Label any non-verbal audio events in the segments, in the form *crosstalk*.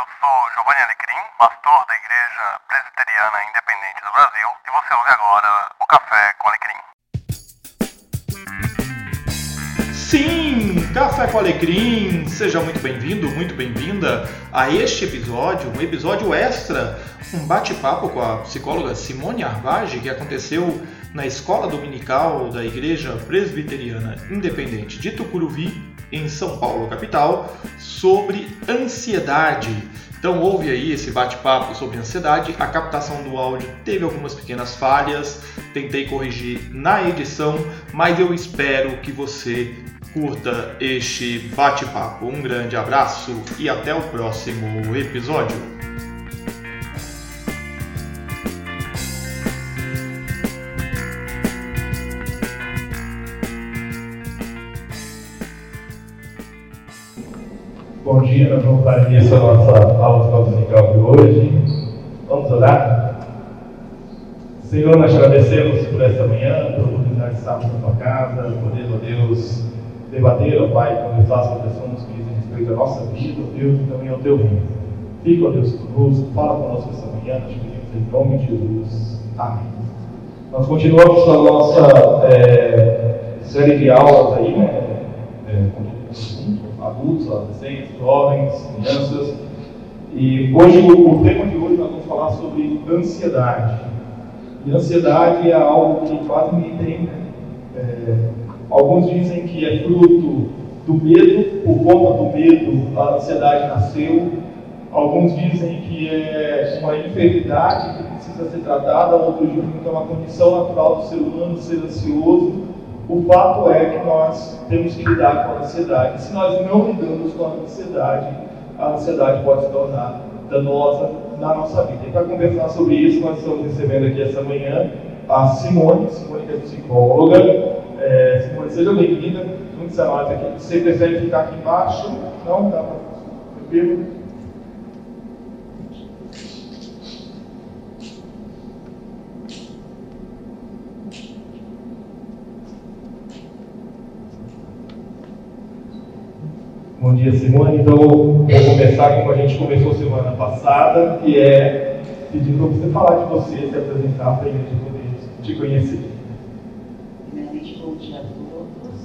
eu sou Giovanni Alecrim, pastor da Igreja Presbiteriana Independente do Brasil, e você ouve agora o Café com Alecrim. Sim, Café com Alecrim! Seja muito bem-vindo, muito bem-vinda a este episódio, um episódio extra, um bate-papo com a psicóloga Simone Arvage, que aconteceu na Escola Dominical da Igreja Presbiteriana Independente de Tucuruvi, em São Paulo, capital, sobre ansiedade. Então houve aí esse bate-papo sobre ansiedade, a captação do áudio teve algumas pequenas falhas, tentei corrigir na edição, mas eu espero que você curta este bate-papo. Um grande abraço e até o próximo episódio. Nós vamos dar início à nossa aula dominical de hoje. Vamos orar? Senhor, nós agradecemos por esta manhã, por a oportunidade de estarmos na tua casa, poder, ó Deus, debater, ó Pai, conversar sobre assuntos que dizem respeito à nossa vida, ó Deus, e também ao teu reino. Fica, ó Deus, conosco, fala conosco esta manhã, nós pedimos em nome de Jesus. Amém. Nós continuamos a nossa é, série de aulas aí, né? Adultos, adolescentes, jovens, crianças. E hoje, o, tema de hoje, nós vamos falar sobre ansiedade. E ansiedade é algo que quase ninguém tem. Né? É, alguns dizem que é fruto do medo, por conta do medo, a ansiedade nasceu. Alguns dizem que é uma enfermidade que precisa ser tratada, outros dizem que é uma condição natural do ser humano ser ansioso. O fato é que nós temos que lidar com a ansiedade. Se nós não lidamos com a ansiedade, a ansiedade pode se tornar danosa na nossa vida. E para conversar sobre isso, nós estamos recebendo aqui essa manhã a Simone, Simone que é psicóloga. É, Simone, seja bem-vinda. Muitos a nós aqui. Você prefere ficar aqui embaixo? Não? Dá para. Tranquilo? Bom dia, Simone. Então, vou começar como a gente começou semana passada, que é pedindo para você falar de você, se apresentar para a gente poder te conhecer. Primeiramente, bom dia a todos.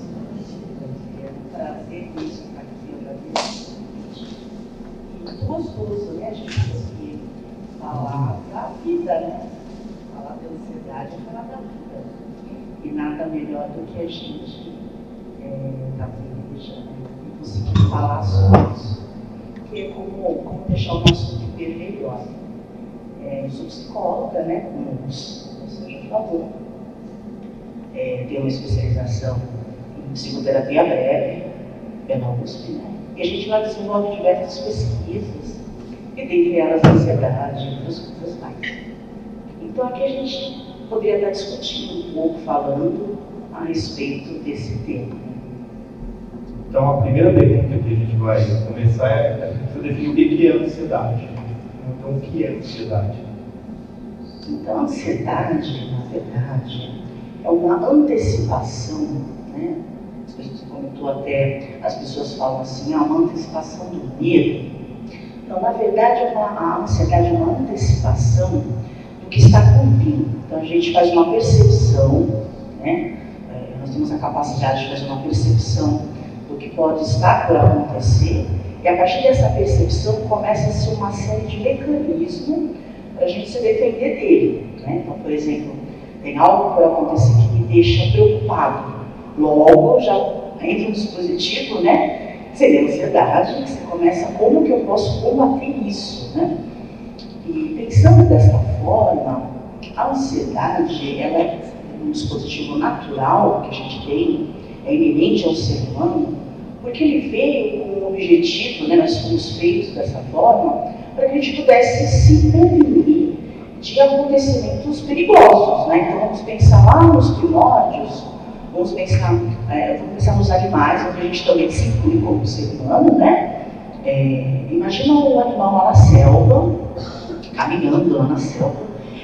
É um prazer isso estar aqui, eu agradeço o muito gostoso, né, gente, conseguir falar da vida, né? Falar da ansiedade é falar da vida. E nada melhor do que a gente é, da igreja, né? conseguir falar sobre isso, que é como, como deixar o nosso viver melhor. É, eu sou psicóloga, né, como senhor já falou, é, tenho uma especialização em psicoterapia breve, pela USP, né, e a gente lá desenvolve diversas pesquisas, e dentre elas ansiedade e outras coisas mais. Então aqui a gente poderia estar discutindo um pouco, falando a respeito desse tema. Então, a primeira pergunta que a gente vai começar é você definir o que é ansiedade. Então, o que é ansiedade? Então, a ansiedade, na verdade, é uma antecipação, né? Comentou até, as pessoas falam assim, é uma antecipação do medo. Então, na verdade, é a ansiedade é uma antecipação do que está por vir. Então, a gente faz uma percepção, né? É, nós temos a capacidade de fazer uma percepção do que pode estar por acontecer, e a partir dessa percepção começa-se uma série de mecanismos para a gente se defender dele. Né? Então, por exemplo, tem algo por acontecer que me deixa preocupado. Logo, já entra um dispositivo, né? Seria ansiedade, você começa como que eu posso combater isso, né? E pensando desta forma, a ansiedade ela é um dispositivo natural que a gente tem, é inerente ao ser humano, porque ele veio com um objetivo, né, nós fomos feitos dessa forma, para que a gente pudesse se prevenir de acontecimentos perigosos. Né? Então vamos pensar lá nos primórdios, vamos pensar, é, vamos pensar nos animais, onde a gente também se inclui como ser humano, né? É, imagina um animal lá na selva, caminhando lá na selva,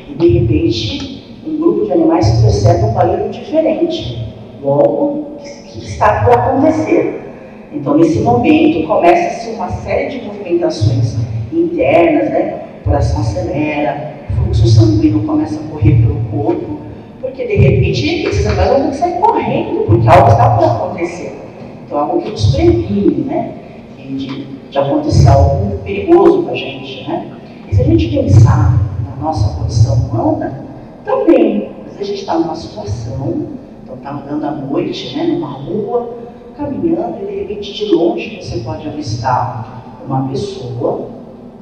e de repente um grupo de animais percebe um barulho diferente. Logo, que está por acontecer. Então, nesse momento, começa-se uma série de movimentações internas, né? O coração acelera, o fluxo sanguíneo começa a correr pelo corpo, porque de repente esses animais vão ter que sair correndo, porque algo está por acontecer. Então algo que nos previne, né? De, de acontecer algo perigoso para a gente, né? E se a gente pensar na nossa condição humana, também, às vezes a gente está numa situação, então está andando à noite, né, numa rua, caminhando e de repente de longe você pode avistar uma pessoa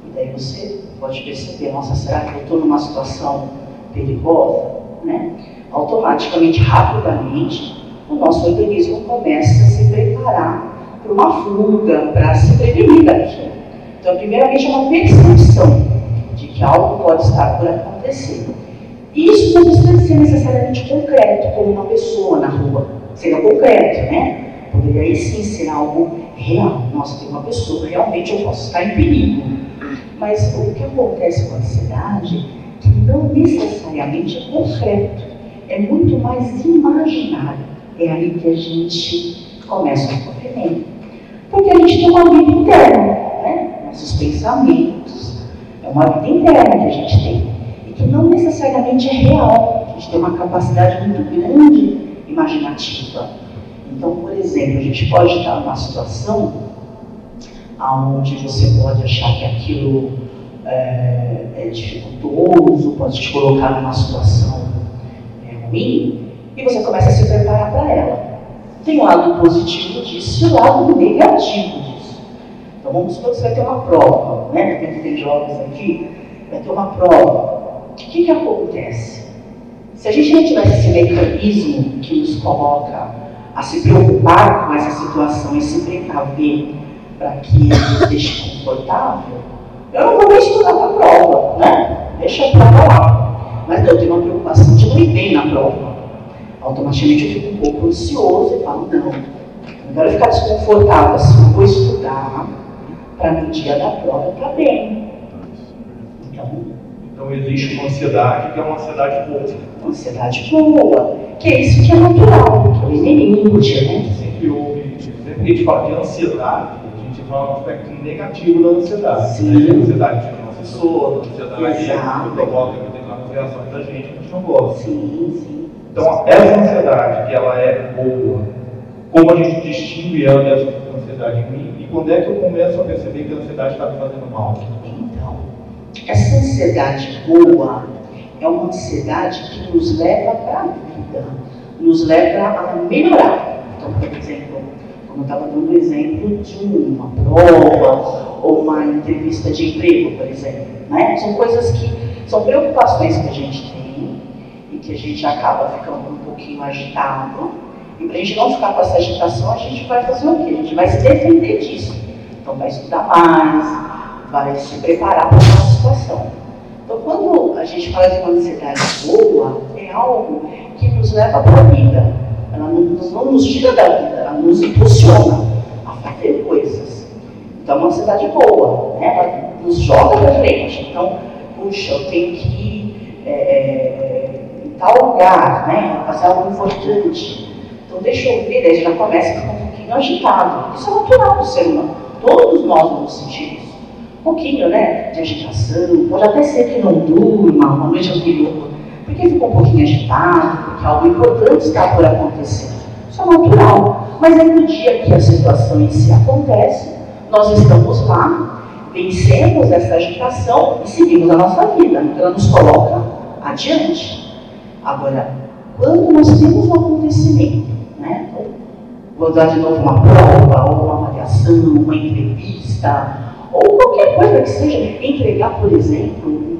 e daí você pode perceber, nossa, será que eu estou numa situação perigosa? Né? Automaticamente, rapidamente, o nosso organismo começa a se preparar para uma fuga, para se prevenir daquilo. Então, primeiramente, é uma percepção de que algo pode estar por acontecer. Isso não precisa ser necessariamente concreto, como uma pessoa na rua, sendo concreto, né? Poderia aí sim ser algo real. Nossa, tem uma pessoa, realmente eu posso estar em perigo. Mas o que acontece com a ansiedade que não necessariamente é concreto, é muito mais imaginário. É aí que a gente começa o sofrimento. Porque a gente tem uma vida interna, né? nossos pensamentos, é uma vida interna que a gente tem. E que não necessariamente é real. A gente tem uma capacidade muito grande imaginativa. Então, por exemplo, a gente pode estar numa situação onde você pode achar que aquilo é, é dificultoso, pode te colocar numa situação é, ruim, e você começa a se preparar para ela. Tem o lado positivo disso e o lado negativo disso. Então vamos supor que você vai ter uma prova, né? Porque tem jovens aqui, vai ter uma prova. O que, que acontece? Se a gente não tivesse esse mecanismo que nos coloca a se preocupar com essa situação e se precaver para que nos deixe confortável, eu não vou nem estudar para a prova, né? Deixa a prova lá. Mas eu tenho uma preocupação de não ir bem na prova. Automaticamente eu fico um pouco ansioso e falo, não, não quero ficar desconfortável assim, eu vou estudar para no dia da prova estar tá bem. Então, então existe uma ansiedade que é uma ansiedade boa. Uma ansiedade boa, que é isso que é natural, inerente, né? Sempre houve, sempre que a gente fala de ansiedade, a gente fala um aspecto negativo da ansiedade. Sim. Né? A ansiedade tira nossa sono, a ansiedade Exato. que provoca determinadas reações da gente que a gente não gosta. Sim, sim. Então, essa ansiedade, que ela é boa, como a gente distingue ela dessa ansiedade em mim, e quando é que eu começo a perceber que a ansiedade está me fazendo mal? Então, essa ansiedade boa é uma ansiedade que nos leva para a vida, nos leva a melhorar. Então, por exemplo, como eu estava dando o exemplo de uma prova ou uma entrevista de emprego, por exemplo. Né? São coisas que são preocupações que a gente tem e que a gente acaba ficando um pouquinho agitado. E para a gente não ficar com essa agitação, a gente vai fazer o quê? A gente vai se defender disso. Então, vai estudar mais, vai se preparar para uma situação. Então, quando a gente fala de uma ansiedade boa, é algo que nos leva para a vida. Ela não, não nos tira da vida, ela nos impulsiona a fazer coisas. Então, é uma ansiedade boa, né? ela nos joga para frente. Então, puxa, eu tenho que ir é, é, em tal lugar, né? fazer algo importante. Então, deixa eu ver, daí já começa a ficar um pouquinho agitado. Isso é natural do ser humano. Todos nós vamos sentir isso. Um pouquinho, né, de agitação. Pode até ser que não durma uma noite anterior, porque ficou um pouquinho agitado, porque algo importante está por acontecer. Isso é natural. Mas aí no dia que a situação em si acontece, nós estamos lá, vencemos essa agitação e seguimos a nossa vida. Ela nos coloca adiante. Agora, quando nós temos um acontecimento, né? Vou dar de novo uma prova, ou uma avaliação, uma entrevista, ou qualquer coisa que seja, entregar, por exemplo,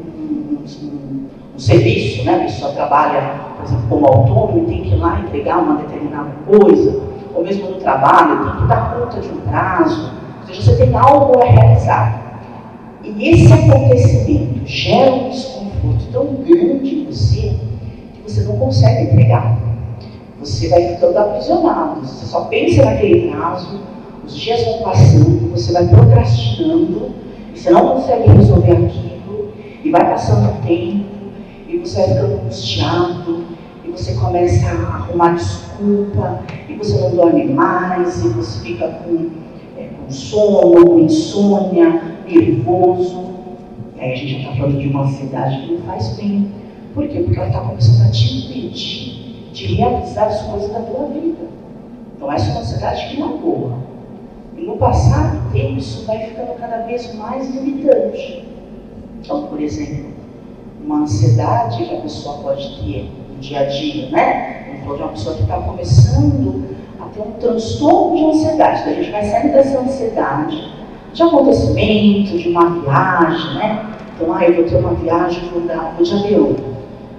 serviço, né? A pessoa trabalha, por exemplo, como autônomo e tem que ir lá entregar uma determinada coisa, ou mesmo no trabalho, tem que dar conta de um prazo, ou seja, você tem algo a realizar. E esse acontecimento gera um desconforto tão grande em você que você não consegue entregar. Você vai ficando aprisionado, você só pensa naquele prazo, os dias vão passando, você vai procrastinando, você não consegue resolver aquilo, e vai passando o tempo, e você vai ficando angustiado, e você começa a arrumar desculpa, e você não dorme mais, e você fica com, é, com sono, com insônia, nervoso. E aí a gente já está falando de uma ansiedade que não faz bem. Por quê? Porque ela está começando a te impedir de realizar as coisas da tua vida. Então essa é uma ansiedade que não é boa. E no passar do tempo isso vai ficando cada vez mais limitante. Então, por exemplo, uma ansiedade que a pessoa pode ter no dia a dia, né? Vamos falar de uma pessoa que está começando a ter um transtorno de ansiedade. Então, a gente vai saindo dessa ansiedade de acontecimento, de uma viagem, né? Então, ah, eu vou ter uma viagem, vou dar vou de avião.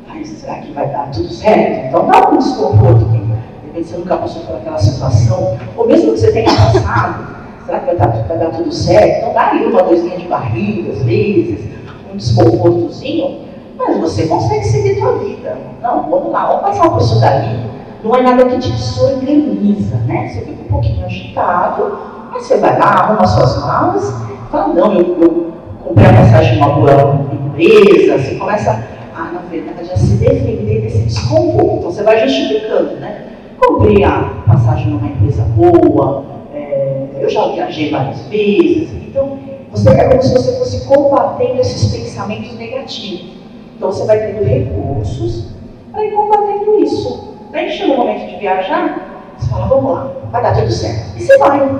Ai, será que vai dar tudo certo? Então dá um desconforto. De repente você nunca passou por aquela situação, ou mesmo que você tenha passado, será que vai dar, vai dar tudo certo? Então dá aí uma dorzinha de barriga, às vezes, um desconfortozinho, mas você consegue seguir sua vida. Não, vamos lá, vamos passar por isso dali. Não é nada que te desorganiza, né? Você fica um pouquinho agitado, mas você vai lá, arruma suas malas, fala, não, eu, eu comprei a passagem de uma boa empresa, você começa a, na verdade, a se defender desse desconforto. Então você vai justificando, né? Comprei a passagem numa empresa boa, é, eu já viajei várias vezes, então você é como se você fosse combatendo esses pensamentos negativos. Então você vai tendo recursos para ir combatendo isso. Daí chega o momento de viajar, você fala, vamos lá, vai dar tudo certo. E você vai.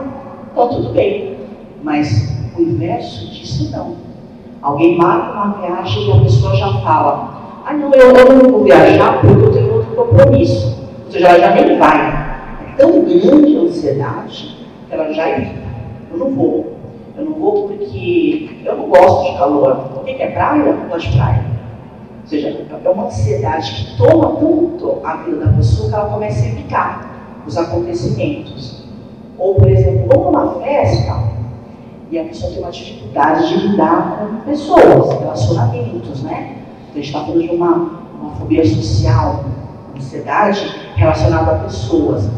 Então tudo bem. Mas o inverso disso não. Alguém marca uma viagem e a pessoa já fala, ah não, eu, não vou viajar porque eu tenho outro compromisso. Ou seja, ela já nem vai. É tão grande a ansiedade que ela já evita. Eu não vou. Eu não vou porque eu não gosto de calor. O que é praia? Eu gosto de praia. Seja, é uma ansiedade que toma tanto a vida da pessoa que ela começa a evitar os acontecimentos. Ou, por exemplo, vamos numa festa e a pessoa tem uma dificuldade de lidar com pessoas, relacionamentos, né? Então, a gente está falando de uma, uma fobia social, uma ansiedade relacionada a pessoas.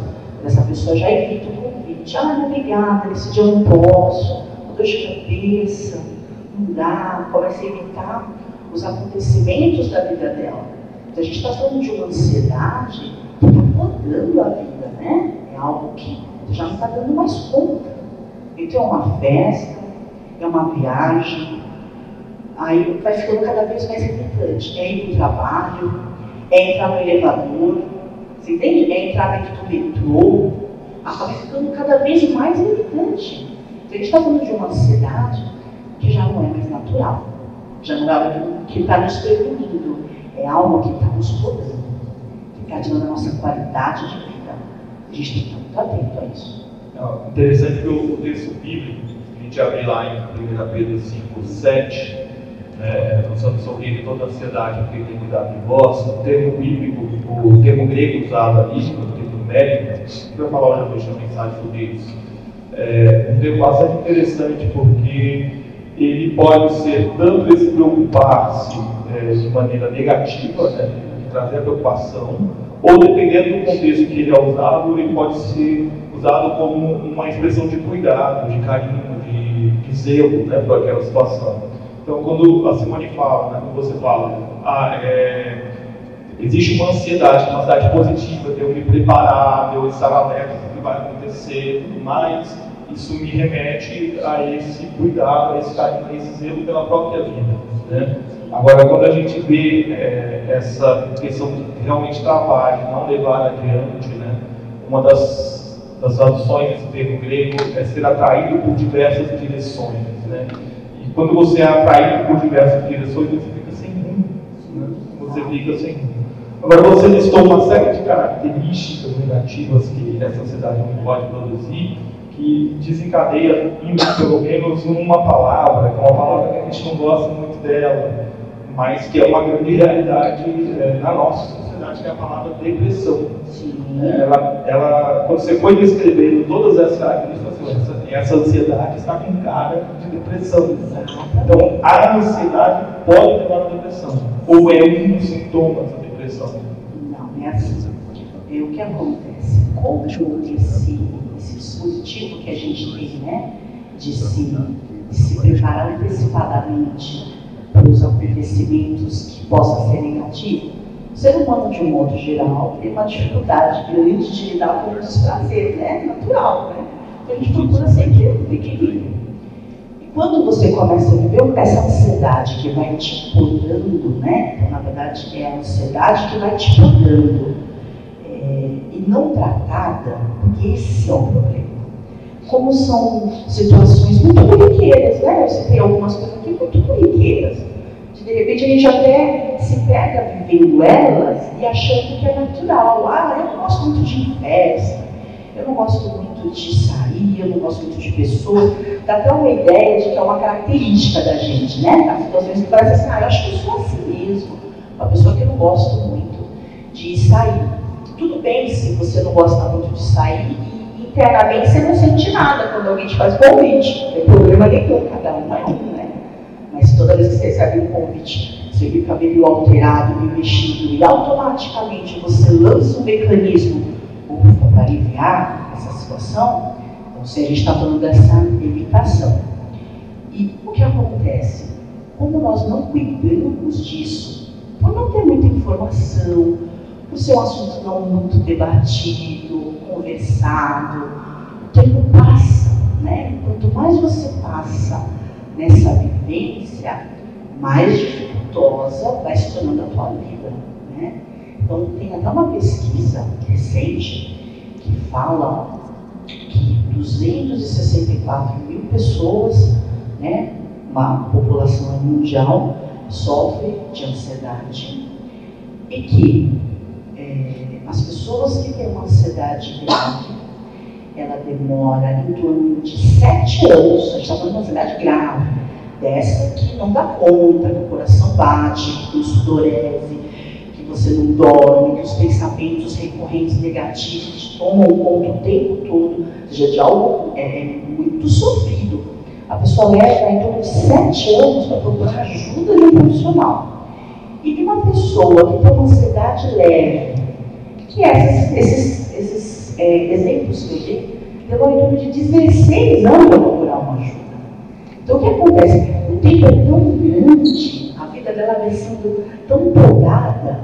Essa pessoa já evita o convite. Ah, obrigada, esse dia eu não posso dor de cabeça, não dá, começa a evitar os acontecimentos da vida dela. Então a gente está falando de uma ansiedade que está podando a vida, né? É algo que já não está dando mais conta. Então é uma festa, é uma viagem, aí vai ficando cada vez mais irritante. É ir para o trabalho, é entrar no elevador, você entende? É entrar dentro do metrô, acaba ficando cada vez mais irritante. A gente está falando de uma ansiedade que já não é mais natural, já não é algo que está nos prevenindo, é algo que está nos podando, que está tirando a nossa qualidade de vida. A gente tem que estar atento a isso. É interessante que o texto bíblico, a gente abre lá em 1 Pedro 5, 7, né, não só sorrir toda ansiedade, porque tem cuidado de vós, o termo bíblico, o termo grego usado ali, o termo médico, eu vou falar hoje deixa a mensagem sobre isso é um tema bastante interessante porque ele pode ser tanto esse preocupar-se é, de maneira negativa, né, de trazer a preocupação, ou dependendo do contexto que ele é usado, ele pode ser usado como uma expressão de cuidado, de carinho, de, de zelo né, para aquela situação. Então, quando a Simone fala, né, quando você fala, ah, é, existe uma ansiedade, uma ansiedade positiva de eu me preparar, de eu estar alerta do que vai acontecer e tudo mais, isso me remete a esse cuidado, a esse carinho, a esse zelo pela própria vida. Né? Agora, quando a gente vê é, essa questão de realmente trabalho, não levar adiante, né? uma das, das traduções desse termo grego é ser atraído por diversas direções. Né? E quando você é atraído por diversas direções, você fica sem rumo. Né? Você fica sem rumo. Agora, você listou uma série de características negativas que essa sociedade não pode produzir que desencadeia, pelo menos uma palavra, que é uma palavra que a gente não gosta muito dela, mas que é uma grande realidade é, na nossa sociedade, que é a palavra depressão. Ela, ela, quando você foi descrevendo todas essas características, essa, essa ansiedade está com cara de depressão. Né? Então, a ansiedade pode levar à depressão, ou é um dos sintomas da depressão. Não, é assim. É o que acontece. Como esse esse dispositivo que a gente tem, né, de se, de se preparar antecipadamente para os acontecimentos que possam ser negativos, o ser humano, de um modo geral, tem uma dificuldade grande de lidar com o desprazer, né? Natural, né? Então a gente procura sempre o equilíbrio. E quando você começa a viver essa ansiedade que vai te podando, né? Então, na verdade, é a ansiedade que vai te podando e não tratada, porque esse é o problema. Como são situações muito corriqueiras, né? Você tem algumas coisas aqui muito corriqueiras. De repente a gente até se pega vivendo elas e achando que é natural. Ah, eu não gosto muito de festa, eu não gosto muito de sair, eu não gosto muito de pessoas. Dá até uma ideia de que é uma característica da gente, né? As situações que parecem assim, ah, eu acho que eu sou assim mesmo. Uma pessoa que eu não gosto muito de sair. Tudo bem se você não gosta muito de sair e internamente você não sente nada quando alguém te faz convite. Não tem problema nenhum, cada um é um, né? Mas toda vez que você recebe um convite, você fica meio alterado, meio mexido, e automaticamente você lança um mecanismo para aliviar essa situação, então se a gente está falando dessa evitação. E o que acontece? Como nós não cuidamos disso, por não ter muita informação, por ser um assunto não muito debatido, conversado, o tempo passa, né? Quanto mais você passa nessa vivência, mais dificultosa vai se tornando a tua vida, né? Então, tem até uma pesquisa recente que fala que 264 mil pessoas, né, uma população mundial, sofre de ansiedade e que é, as pessoas que têm uma ansiedade grave, ela demora em torno de sete anos, a gente está falando de uma ansiedade grave, dessa que não dá conta, que o coração bate, que o sudorese, você não dorme, que os pensamentos recorrentes negativos tomam conta o tempo todo, seja, de algo é, é, muito sofrido. A pessoa leva em torno de sete anos para procurar ajuda de um profissional. E de uma pessoa que tem uma ansiedade leve, que esses, esses, esses é, exemplos que eu dei, levou em torno de 16 anos para procurar uma ajuda. Então o que acontece? O tempo é tão grande, a vida dela vai sendo tão empolgada,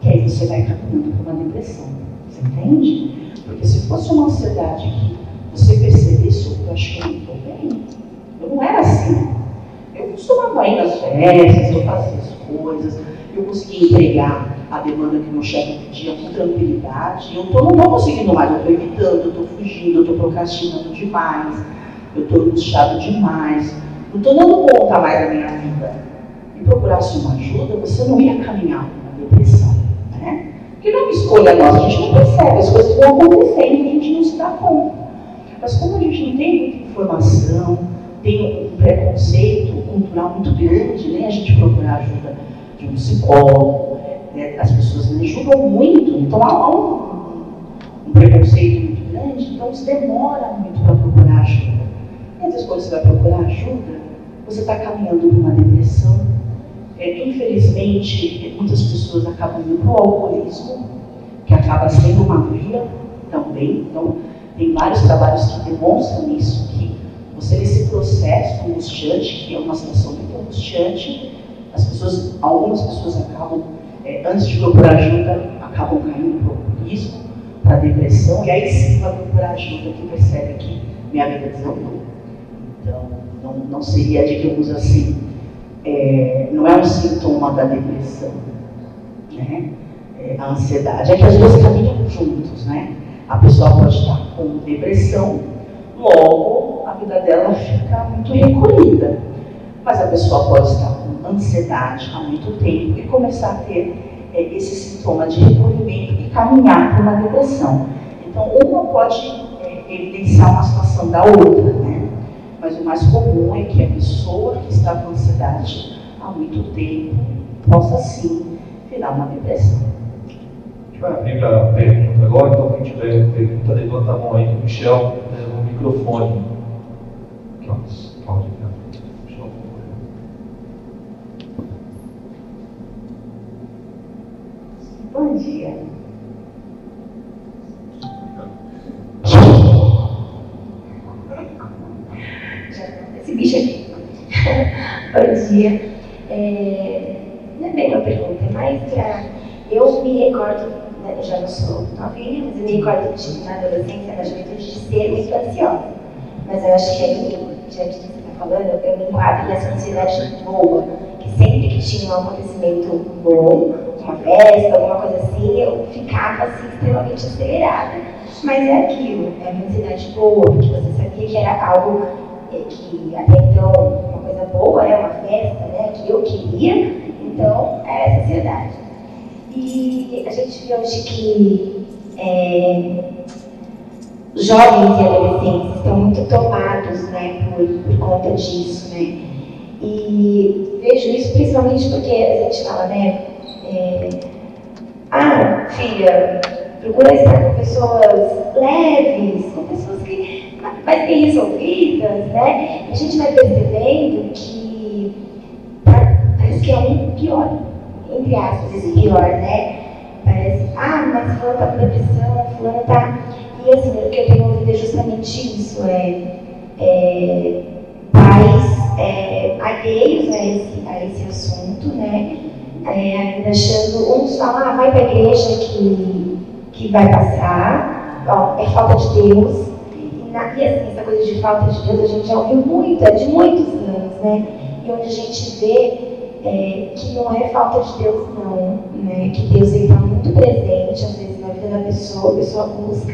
que aí você vai caminhando para uma depressão. Você entende? Porque se fosse uma ansiedade que você percebesse, eu acho que eu não estou bem, eu não era assim. Eu costumava ir nas festas, eu fazia as coisas, eu conseguia entregar a demanda que meu chefe pedia com tranquilidade. Eu tô, não estou conseguindo mais, eu estou evitando, eu estou fugindo, eu estou procrastinando demais, eu estou angustiado demais, não estou dando conta mais da minha vida. E procurasse uma ajuda, você não ia caminhar uma depressão. Né? Que não é uma escolha nossa, a gente não percebe, as coisas vão acontecendo e a gente não se dá conta. Mas como a gente não tem muita informação, tem um preconceito cultural muito grande, né? a gente procurar ajuda de um psicólogo, né? as pessoas me julgam muito, então há um, um preconceito muito grande, então se demora muito para procurar ajuda. E às vezes quando você vai procurar ajuda, você está caminhando para uma depressão, é, infelizmente, muitas pessoas acabam indo para o alcoolismo, que acaba sendo uma via também. Então, tem vários trabalhos que demonstram isso, que você nesse processo angustiante, que é uma situação muito angustiante, as pessoas, algumas pessoas acabam, é, antes de procurar ajuda, acabam caindo para o alcoolismo, para a depressão, e aí sim vai procurar ajuda que percebe que minha vida desandou. Então, não, não seria, digamos assim, é, não é um sintoma da depressão, né? É, a ansiedade. É que as duas caminham juntos, né? A pessoa pode estar com depressão, logo a vida dela fica muito recolhida. Mas a pessoa pode estar ansiedade há muito tempo e começar a ter é, esse sintoma de recolhimento e caminhar para uma depressão. Então, uma pode é, evidenciar uma situação da outra, né? Mas o mais comum é que a pessoa que está com ansiedade há muito tempo possa sim virar uma depressão. A gente vai abrir para a pergunta agora, então quem tiver pergunta, levanta a mão aí para o Michel, leva o microfone. Aqui, ó, Cláudia. Bom dia. esse bicho aqui. *laughs* Bom dia. É, não é bem uma pergunta, para. Eu me recordo, né, eu já não sou novinha, mas eu me recordo de, na adolescência, na juventude, de ser muito ansiosa. Mas eu acho que é já disse falando, eu me enquadro nessa ansiedade boa, que sempre que tinha um acontecimento bom, uma festa, alguma coisa assim, eu ficava assim extremamente acelerada. Mas é aquilo, é uma ansiedade boa, porque você sabia que era algo é, que até então, uma coisa boa, é uma festa, né, que eu queria, então era essa ansiedade. E a gente vê hoje que é, jovens e adolescentes estão muito tomados né, por, por conta disso. Né? E vejo isso principalmente porque a gente fala, né? É, ah, filha, procura estar com pessoas leves, com pessoas que mais bem resolvidas, né? A gente vai percebendo que parece que é um pior, entre aspas, esse pior, né? Parece, ah, mas fulano está com depressão, fulano está e assim, o que eu tenho ouvido é justamente isso, é, é pais é, alheios a esse, a esse assunto, né? É, achando, uns falam, ah, vai para a igreja que, que vai passar, ó, é falta de Deus. E, na, e assim, essa coisa de falta de Deus a gente já ouviu muito, é de muitos anos, né? E onde a gente vê é, que não é falta de Deus, não, né? Que Deus está muito presente, às vezes, na vida da pessoa, a pessoa busca.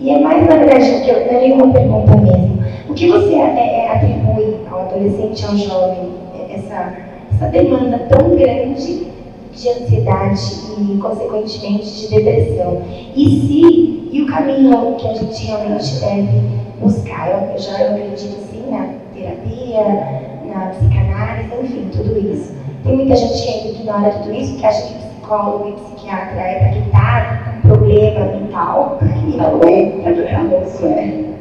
E é mais, na verdade, que eu daria uma pergunta mesmo. O que você é, é, atribui ao adolescente, ao jovem, essa, essa demanda tão grande de ansiedade e, consequentemente, de depressão? E se, e o caminho que a gente realmente deve buscar? Eu, já eu acredito, sim, na terapia, na psicanálise, enfim, tudo isso. Tem muita gente que ainda ignora tudo isso, que acha que psicólogo e psiquiatra é para quem está problema mental e não é isso é.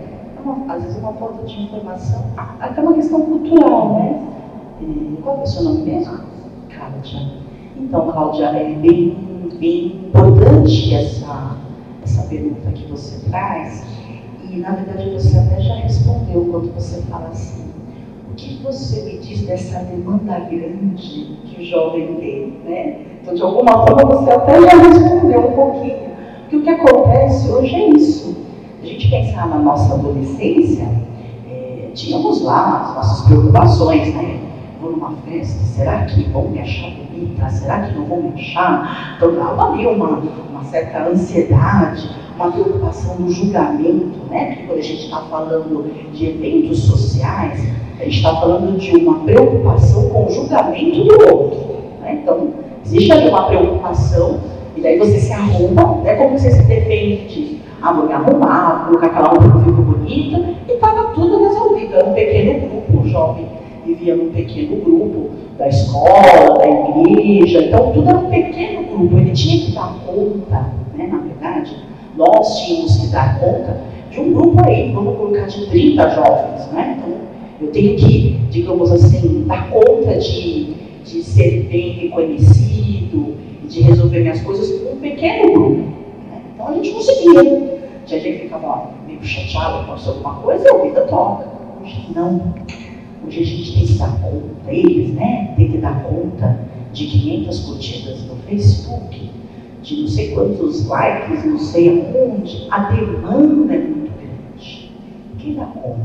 Às vezes uma falta de informação, até uma questão cultural, né? Qual é o seu nome mesmo? Cláudia. Então, Cláudia, é bem, bem importante essa, essa pergunta que você traz, e na verdade você até já respondeu quando você fala assim, o que você me diz dessa demanda grande que o jovem tem, né? Então, de alguma forma, você até já respondeu um pouquinho. Porque o que acontece hoje é isso. A gente pensar na nossa adolescência, é, tínhamos lá as nossas preocupações, né? Numa festa, será que vão me achar bonita? Será que não vão me achar? Então dava ali uma, uma certa ansiedade, uma preocupação no julgamento, né? Porque quando a gente está falando de eventos sociais, a gente está falando de uma preocupação com o julgamento do outro. Né? Então, existe ali uma preocupação e daí você se arruma, é como você se defende. Ah, vou me arrumar, colocar aquela roupa bonita, e estava tudo resolvido. Era um pequeno grupo, jovem vivia num pequeno grupo da escola, da igreja, então tudo era um pequeno grupo, ele tinha que dar conta, né, na verdade, nós tínhamos que dar conta de um grupo aí, vamos colocar de 30 jovens, né? Então, eu tenho que, digamos assim, dar conta de, de ser bem reconhecido, de resolver minhas coisas com um pequeno grupo. Né? Então a gente conseguia. Tinha gente que ficava meio chateado, aconteceu alguma coisa, a vida toca. Hoje não. Hoje a gente tem que dar conta, eles, né? Tem que dar conta de 500 curtidas no Facebook, de não sei quantos likes, não sei aonde. A demanda é muito grande. Quem dá conta?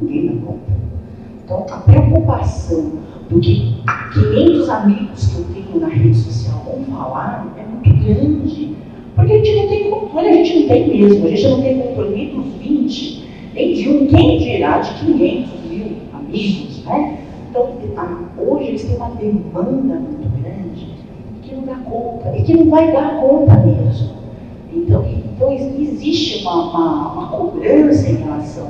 Ninguém dá conta. Então, a preocupação do que 500 amigos que eu tenho na rede social vão falar é muito grande. Porque a gente não tem controle, a gente não tem mesmo, a gente não tem controle nem dos 20, nem de um, quem dirá de 500 mil amigos, né? Então, hoje eles têm uma demanda muito grande que não dá conta, e que não vai dar conta mesmo. Então, então existe uma, uma, uma cobrança em relação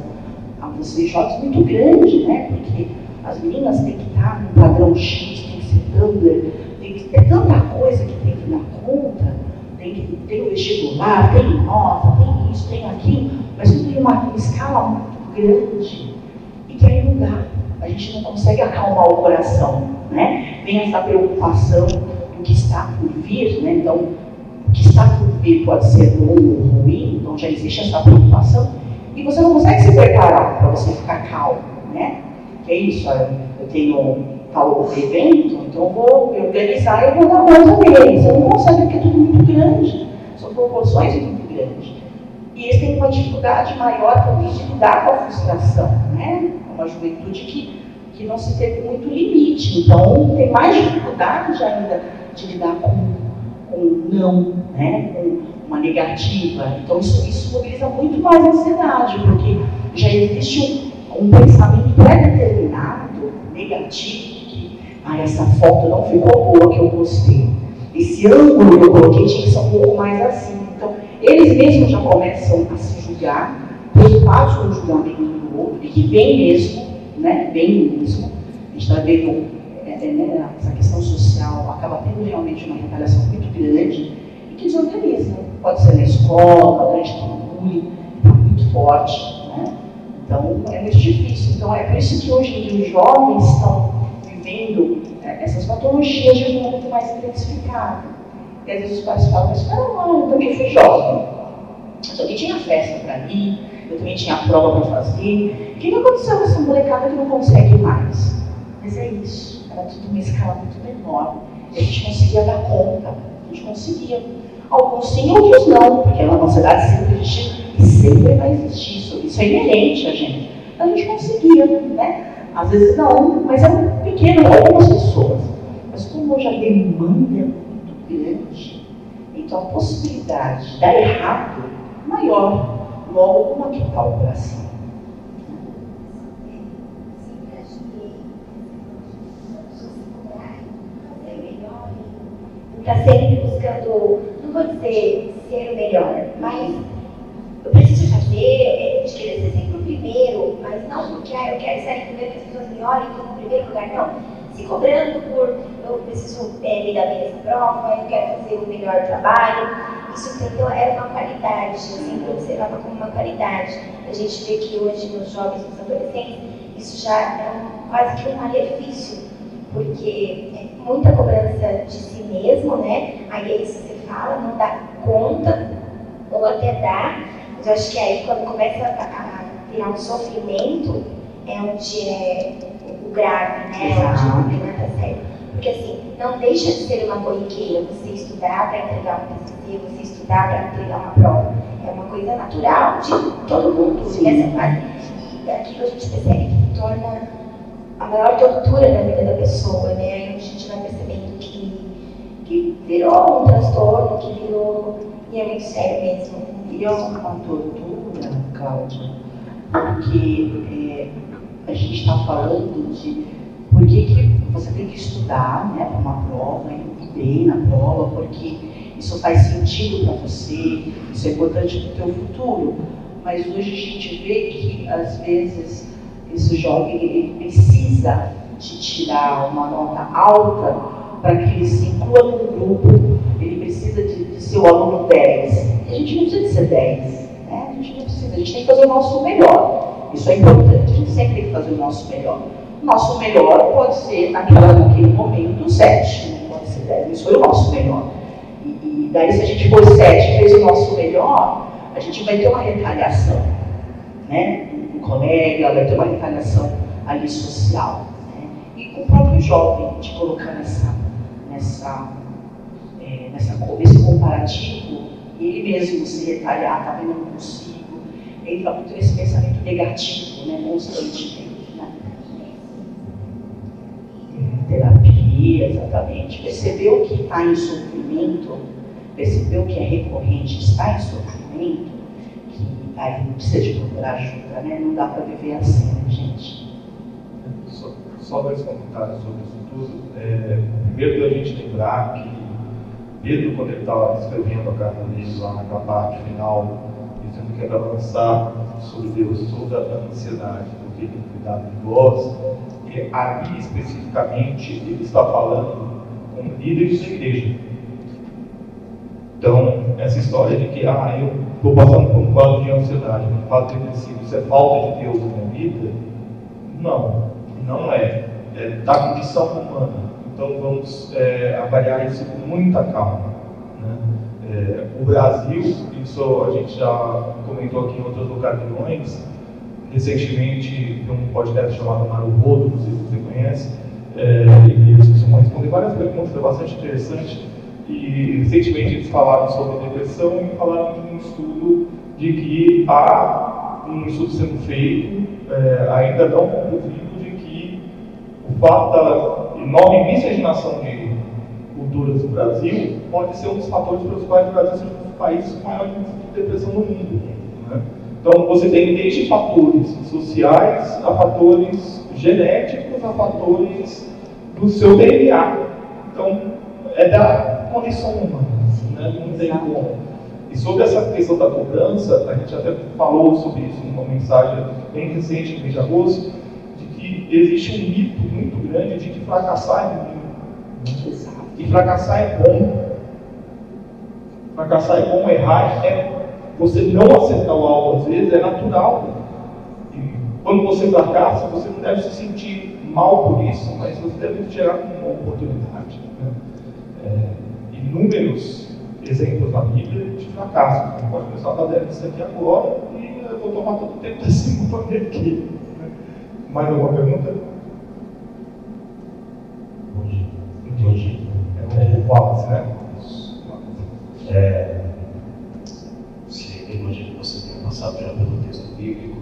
a vocês jovens muito grande, né? Porque as meninas têm que estar no padrão X, tem que ser Tumblr, tem que ter tanta coisa que tem que dar conta, tem, que, tem o vestibular, tem nota, tem isso, tem aquilo, mas tudo em uma escala muito grande que aí não dá. A gente não consegue acalmar o coração, né? Vem essa preocupação do que está por vir, né? Então, o que está por vir pode ser bom ou ruim, então já existe essa preocupação e você não consegue se preparar para você ficar calmo, né? Que é isso, eu tenho tal evento, então vou me organizar e eu vou dar conta dele. Você não consegue porque é tudo muito grande, são proporções muito grandes. E eles têm uma dificuldade maior também de lidar com a frustração, né? Uma juventude que, que não se teve muito limite, então tem mais dificuldade ainda de lidar com, com não, né? Com uma negativa. Então isso, isso mobiliza muito mais a ansiedade, porque já existe um, um pensamento pré-determinado, negativo, que ah, essa foto não ficou boa que eu gostei. Esse ângulo que eu coloquei tinha que ser um pouco mais assim. Eles mesmos já começam a se julgar, preocupados com o julgamento do outro, e que vem mesmo, né? Vem mesmo. A gente está vendo é, é, né, essa questão social acaba tendo realmente uma retaliação muito grande e que desorganiza. Pode ser na escola, durante o bullying, muito forte. Né? Então, é muito difícil. Então, é por isso que hoje em dia os jovens estão vivendo é, essas patologias de um modo mais intensificado. Às vezes os pais falam, mas espera lá, eu também fui jovem. Eu também tinha festa para ir, eu também tinha prova para fazer. O que aconteceu com essa molecada que não consegue mais? Mas é isso, era tudo uma escala muito menor. E a gente conseguia dar conta, a gente conseguia. Alguns sim, outros não, porque na nossa cidade sempre existiu e sempre vai existir. Isso, isso é inerente a gente. A gente conseguia, né? Às vezes não, mas é um pequeno, algumas pessoas. Mas como hoje a demanda grande, então a possibilidade de dar errado é maior. Logo, como é que está o? Está sempre buscando, não vou dizer ser o melhor, mas eu preciso fazer, de querer ser sempre o primeiro, mas não porque ah, eu quero sair primeiro que as pessoas me olhem como primeiro lugar, não. Se cobrando por eu preciso é, me dar bem nessa prova, eu quero fazer o melhor trabalho. Isso então era uma qualidade, eu sempre observava como uma qualidade. A gente vê que hoje nos jovens, nos adolescentes, isso já é um, quase que um malefício, porque é muita cobrança de si mesmo, né? Aí é isso que você fala, não dá conta, ou até dá, mas eu acho que aí quando começa a, a virar um sofrimento, é onde é o grave, né? Onde o. Porque assim, não deixa de ser uma corriqueira você estudar para entregar um TCC, você estudar para entregar uma prova. É uma coisa natural de todo mundo nessa fase. E aquilo a gente percebe que torna a maior tortura da vida da pessoa, né? Aí a gente vai percebendo que, que virou um transtorno, que virou. E é muito sério mesmo. E é uma tortura, Cláudia, porque é, a gente está falando de por que, que você tem que estudar né, para uma prova, ir bem na prova, porque isso faz sentido para você, isso é importante para o teu futuro. Mas hoje a gente vê que, às vezes, esse jovem ele precisa de tirar uma nota alta para que ele se inclua no grupo, ele precisa de, de ser o aluno 10. E a gente não precisa de ser 10, né? a gente não precisa, a gente tem que fazer o nosso melhor. Isso é importante, sempre tem que fazer o nosso melhor. O nosso melhor pode ser, naquela, naquele momento, 7, né? pode ser 10, isso foi o nosso melhor. E, e daí, se a gente for 7 e fez o nosso melhor, a gente vai ter uma retaliação. Né? Um colega, vai ter uma retaliação ali social. Né? E com o próprio jovem, de colocar nessa, nessa, é, nessa, nesse comparativo, ele mesmo se retaliar, tá vendo, não consigo. Entra muito nesse pensamento negativo, né? constantemente. Né? Terapia, exatamente. Percebeu que está em sofrimento, percebeu que é recorrente, está em sofrimento, que aí não precisa de procurar ajuda, né? Não dá para viver assim, né, gente? Só, só dois comentários sobre isso tudo. É, primeiro, da gente lembrar que Pedro, quando ele estava escrevendo a carta dele lá naquela parte final, dizendo que era avançar sobre Deus, toda a ansiedade, porque ele tem cuidado de vós, e ali especificamente ele está falando com líderes da igreja. Então, essa história de que, ah, eu estou passando por um quadro de ansiedade, um quadro depressivo, isso é falta de Deus na minha vida? Não, não é. É da condição humana. Então, vamos é, avaliar isso com muita calma. Né? É, o Brasil, isso a gente já comentou aqui em outras ocasiões, recentemente, tem um podcast chamado Rodo, não sei se você conhece, é, e eles costumam responder várias perguntas, é bastante interessante. E recentemente eles falaram sobre depressão e falaram de um estudo de que há um estudo sendo feito, é, ainda não concluído, de que o fato da enorme miscigenação de culturas do Brasil pode ser um dos fatores pelos quais o Brasil seja um dos países com maior índice de depressão no mundo. Né? Então, você tem desde fatores sociais a fatores genéticos a fatores do seu DNA. Então, é da condição humana, né? não tem como. E sobre essa questão da cobrança, a gente até falou sobre isso numa mensagem bem recente, no mês de agosto, de que existe um mito muito grande de que fracassar é ruim. E fracassar é bom. Fracassar é bom, errar é. Você não acertar o alvo às vezes é natural. E quando você fracassa, você não deve se sentir mal por isso, mas você deve gerar uma oportunidade. Né? É, inúmeros exemplos na Bíblia de fracasso. Pode começar a dar isso aqui agora e eu vou tomar todo o tempo *laughs* desse mundo aqui. Né? Mais alguma pergunta? Entendi. Wallace, né? É, você, imagino que você tenha passado já pelo texto bíblico.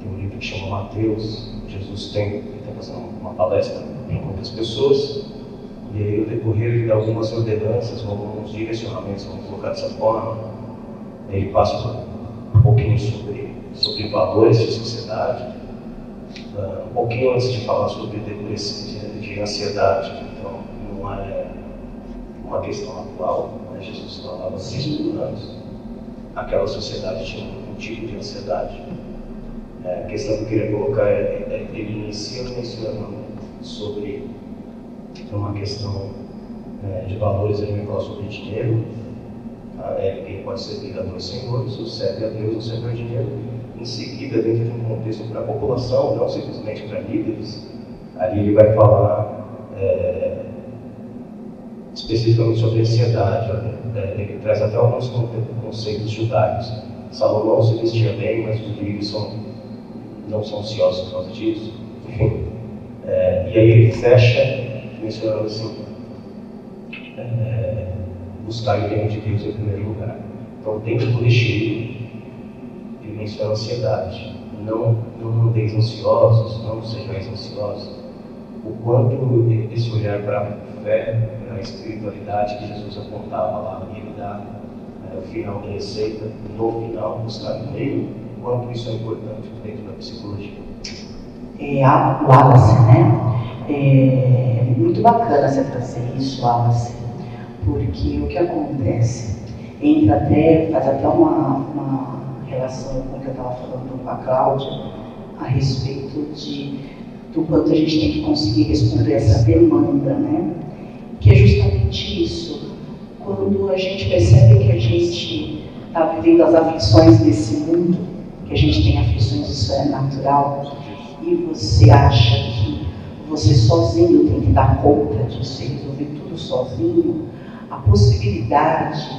Tem um livro que chama Mateus. Jesus tem, está fazendo uma palestra para muitas pessoas. E aí, no decorrer de algumas ordenanças, alguns direcionamentos, vamos colocar dessa forma, ele passa um pouquinho sobre, sobre valores de sociedade, uh, um pouquinho antes de falar sobre de, de ansiedade. É uma questão atual, mas Jesus falava 6 mil anos. Aquela sociedade tinha um tipo de ansiedade. É, a questão que eu queria colocar é, é ele inicia mencionando sobre uma questão é, de valores, ele me fala sobre dinheiro. Tá? É, quem pode servir a dois senhores, o serve a Deus, o serve ao dinheiro. Em seguida, dentro de um contexto para a população, não simplesmente para líderes, ali ele vai falar é, especificamente sobre ansiedade. É, ele traz até alguns conceitos judaicos. Salomão se vestia bem, mas os líderes são, não são ansiosos por causa disso. Enfim. É, e aí ele fecha mencionando assim, é, buscar o reino de Deus em primeiro lugar. Então, dentro do recheio, ele menciona ansiedade. Não, não andeis ansiosos, não sejais ansiosos. O quanto esse olhar para a fé, a espiritualidade que Jesus apontava lá, ele dá é, o final da receita, no final, buscar o meio, quanto isso é importante dentro da psicologia. É, o Wallace, né? É muito bacana você trazer isso, Wallace, porque o que acontece, entra até, faz até uma, uma relação com o que eu estava falando com a Cláudia, a respeito de, do quanto a gente tem que conseguir responder essa demanda, né? Que é justamente isso. Quando a gente percebe que a gente está vivendo as aflições desse mundo, que a gente tem aflições, isso é natural, e você acha que você sozinho tem que dar conta disso e resolver tudo sozinho, a possibilidade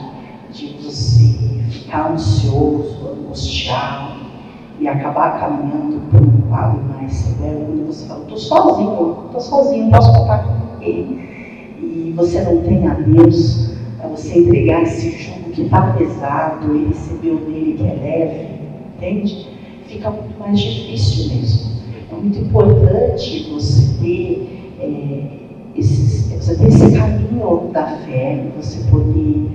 de você ficar ansioso, angustiado e acabar caminhando por um quadro mais severo, quando você fala, estou sozinho, estou sozinho, posso contar com ninguém. E você não tem a Deus para você entregar esse jugo que está pesado e receber o dele que é leve, entende? Fica muito mais difícil mesmo. É muito importante você ter, é, esse, você ter esse caminho da fé, você poder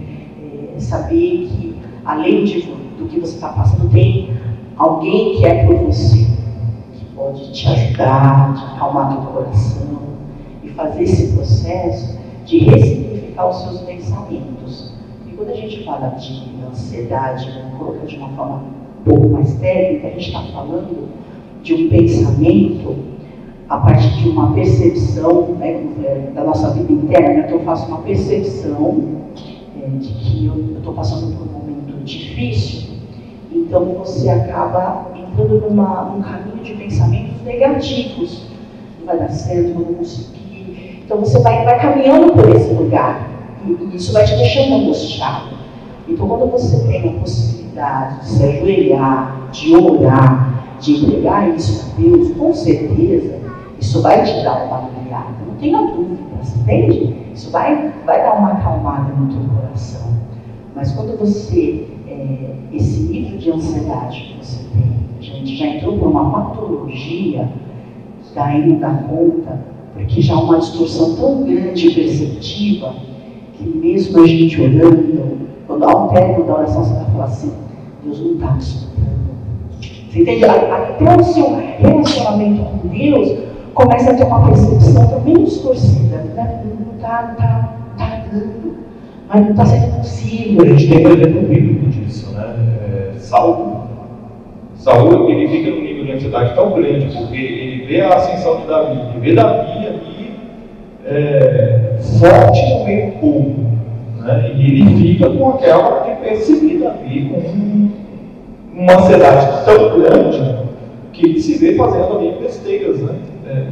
é, saber que, além de, do que você está passando, tem alguém que é por você, que pode te ajudar, te acalmar teu coração fazer esse processo de ressignificar os seus pensamentos. E quando a gente fala de ansiedade, vamos colocar de uma forma um pouco mais técnica, a gente está falando de um pensamento a partir de uma percepção né, da nossa vida interna, que eu faço uma percepção é, de que eu estou passando por um momento difícil, então você acaba entrando numa, num caminho de pensamentos negativos. Não vai dar certo, não conseguir. Então você vai, vai caminhando por esse lugar e, e isso vai te deixando angustiado. Então quando você tem a possibilidade de se ajoelhar, de orar, de entregar isso a Deus, com certeza, isso vai te dar uma aliviada, não tenha dúvida, entende? Isso vai, vai dar uma acalmada no teu coração. Mas quando você é, esse nível de ansiedade que você tem, a gente já entrou por uma patologia, daí não dá conta, porque já há uma distorção tão grande perceptiva, que mesmo a gente orando, quando há um término da oração, você vai falar assim, Deus não está me escutando. Você entende? Até o seu relacionamento com Deus começa a ter uma percepção também distorcida. Né? Não está não tá, tá dando, mas não está sendo possível. A gente tem um exemplo bíblico disso, né? É, Saul. Saul, ele fica num nível de ansiedade tão grande, porque ele vê a ascensão de Davi, ele vê Davi ali é, forte no meio do povo. Né? E ele fica com aquela de perceber Davi com uma ansiedade tão grande que ele se vê fazendo ali besteiras, né? É,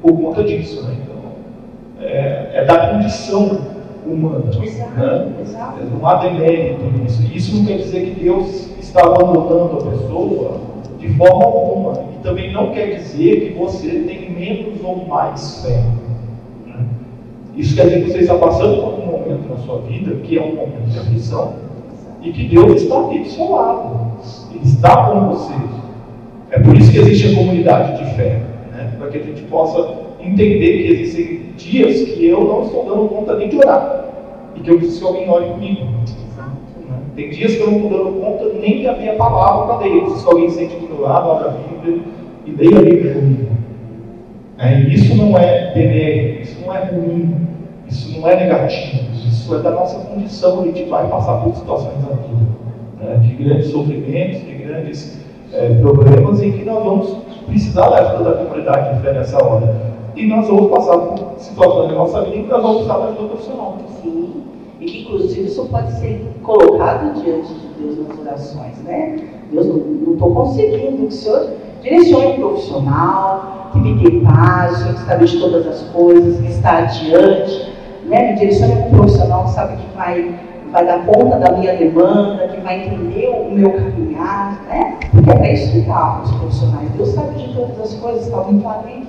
por conta disso, né? Então, é, é da condição humana. Exato, né? exato. Não há demérito nisso. Isso não quer dizer que Deus está abandonando a pessoa de forma alguma. E também não quer dizer que você tem menos ou mais fé. né? Isso quer dizer que você está passando por um momento na sua vida que é um momento de aflição e que Deus está ali do seu lado. Ele está com você. É por isso que existe a comunidade de fé, né? para que a gente possa entender que existem dias que eu não estou dando conta nem de orar e que eu preciso que alguém ore comigo. Tem dias que eu não estou dando conta nem de abrir a palavra para preciso que alguém sente do meu lado, abra a Bíblia e leia a Bíblia comigo. É, isso não é demérito, isso não é ruim, isso não é negativo, isso é da nossa condição. A gente vai passar por situações na vida, né? de grandes sofrimentos, de grandes é, problemas em que nós vamos precisar da ajuda da comunidade de fé nessa hora. E nós vamos passar por situações na nossa vida em que nós vamos precisar da ajuda profissional. Sim. E que inclusive isso pode ser colocado diante de Deus nas orações, né? Deus, não estou conseguindo, que o Senhor direcione um profissional, que me dê paz, que sabe de todas as coisas, que está adiante, né? Me direcione um profissional que sabe que vai, vai dar conta da minha demanda, que vai entender o meu caminhar, né? Porque é para isso que dá os profissionais. Deus sabe de todas as coisas, está muito além.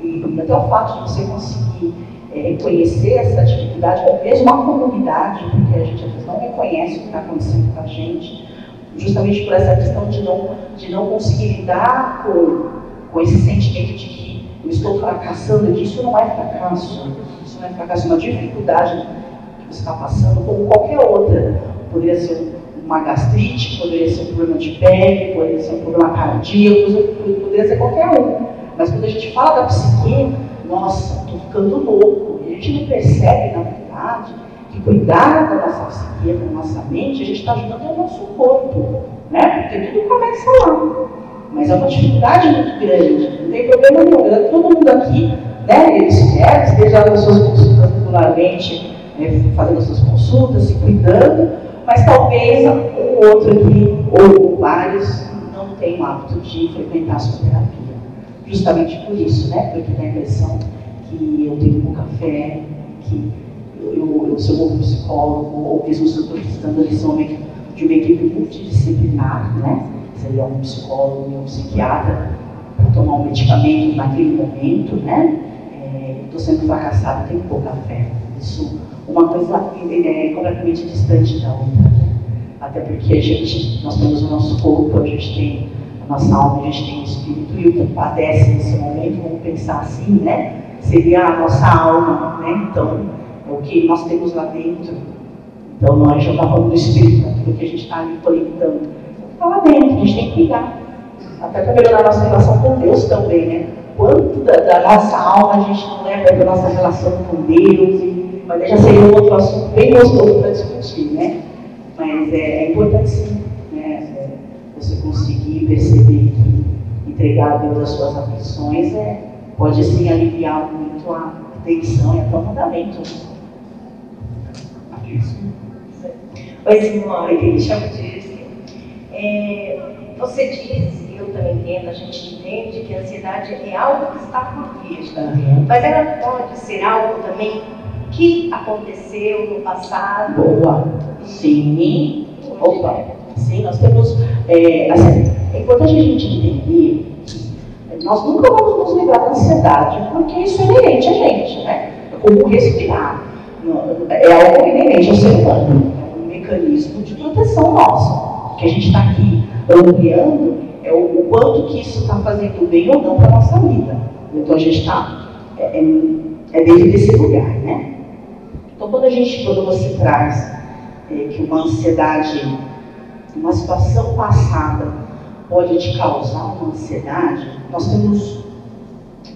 E, até o fato de você conseguir reconhecer essa dificuldade, ou mesmo a comunidade, porque a gente às vezes não reconhece o que está acontecendo com a gente, justamente por essa questão de não, de não conseguir lidar com, com esse sentimento de que eu estou fracassando, que isso não é fracasso, isso não é fracasso, é uma dificuldade que você está passando, como qualquer outra. Poderia ser uma gastrite, poderia ser um problema de pele, poderia ser um problema cardíaco, poderia ser qualquer um. Mas quando a gente fala da psique, nossa, estou ficando louco. E a gente não percebe, na verdade, que cuidar da nossa psique, da nossa mente, a gente está ajudando o nosso corpo. Né? Porque tudo começa lá. Mas é uma dificuldade muito grande. Não tem problema nenhum. Todo mundo aqui, né, eles querem, esteja nas suas consultas regularmente, né, fazendo as suas consultas, se cuidando, mas talvez um outro aqui, ou vários, não tenham o hábito de frequentar a sua terapia justamente por isso, né? Porque dá a impressão que eu tenho pouca fé, que eu, eu, sou um psicólogo, ou mesmo se eu estou precisando de uma, de uma equipe multidisciplinar, né? Seria um psicólogo e um psiquiatra para tomar um medicamento naquele momento, né? Estou é, sendo fracassado, tenho pouca fé. Isso, uma coisa é, é completamente distante da outra. Né? Até porque a gente, nós temos o nosso corpo, a gente tem nossa alma, tem um espírito e o que padece nesse momento, vamos pensar assim, né? Seria a nossa alma, né? Então, é o que nós temos lá dentro. Então, nós já está falando do espírito, daquilo que a gente está ali conectando. Está lá dentro, a gente tem que cuidar. Até para melhorar a nossa relação com Deus também, né? Quanto da, da nossa alma a gente não leva para a nossa relação com Deus, mas já seria um outro assunto bem gostoso para discutir, né? Mas é, é importante sim conseguir perceber que entregar a Deus as suas aflições é, pode sim aliviar muito a tensão e acomodamento. Oi, Simone, me chamo Dirce. É, você diz, e eu também entendo, a gente entende que a ansiedade é algo que está por vir, uhum. mas ela pode ser algo também que aconteceu no passado. Boa. Sim. Opa. Sim, nós temos. É, assim, é importante a gente entender que nós nunca vamos nos livrar da ansiedade, porque isso é inerente a gente, né? É como respirar. É algo inerente ao ser humano. É um mecanismo de proteção nosso. Que a gente está aqui ampliando é o, o, quanto que isso está fazendo bem ou não para a nossa vida. Então a gente está é, é, é dentro desse lugar, né? Então quando a gente, quando você traz é, que uma ansiedade, uma situação passada pode te causar uma ansiedade, nós temos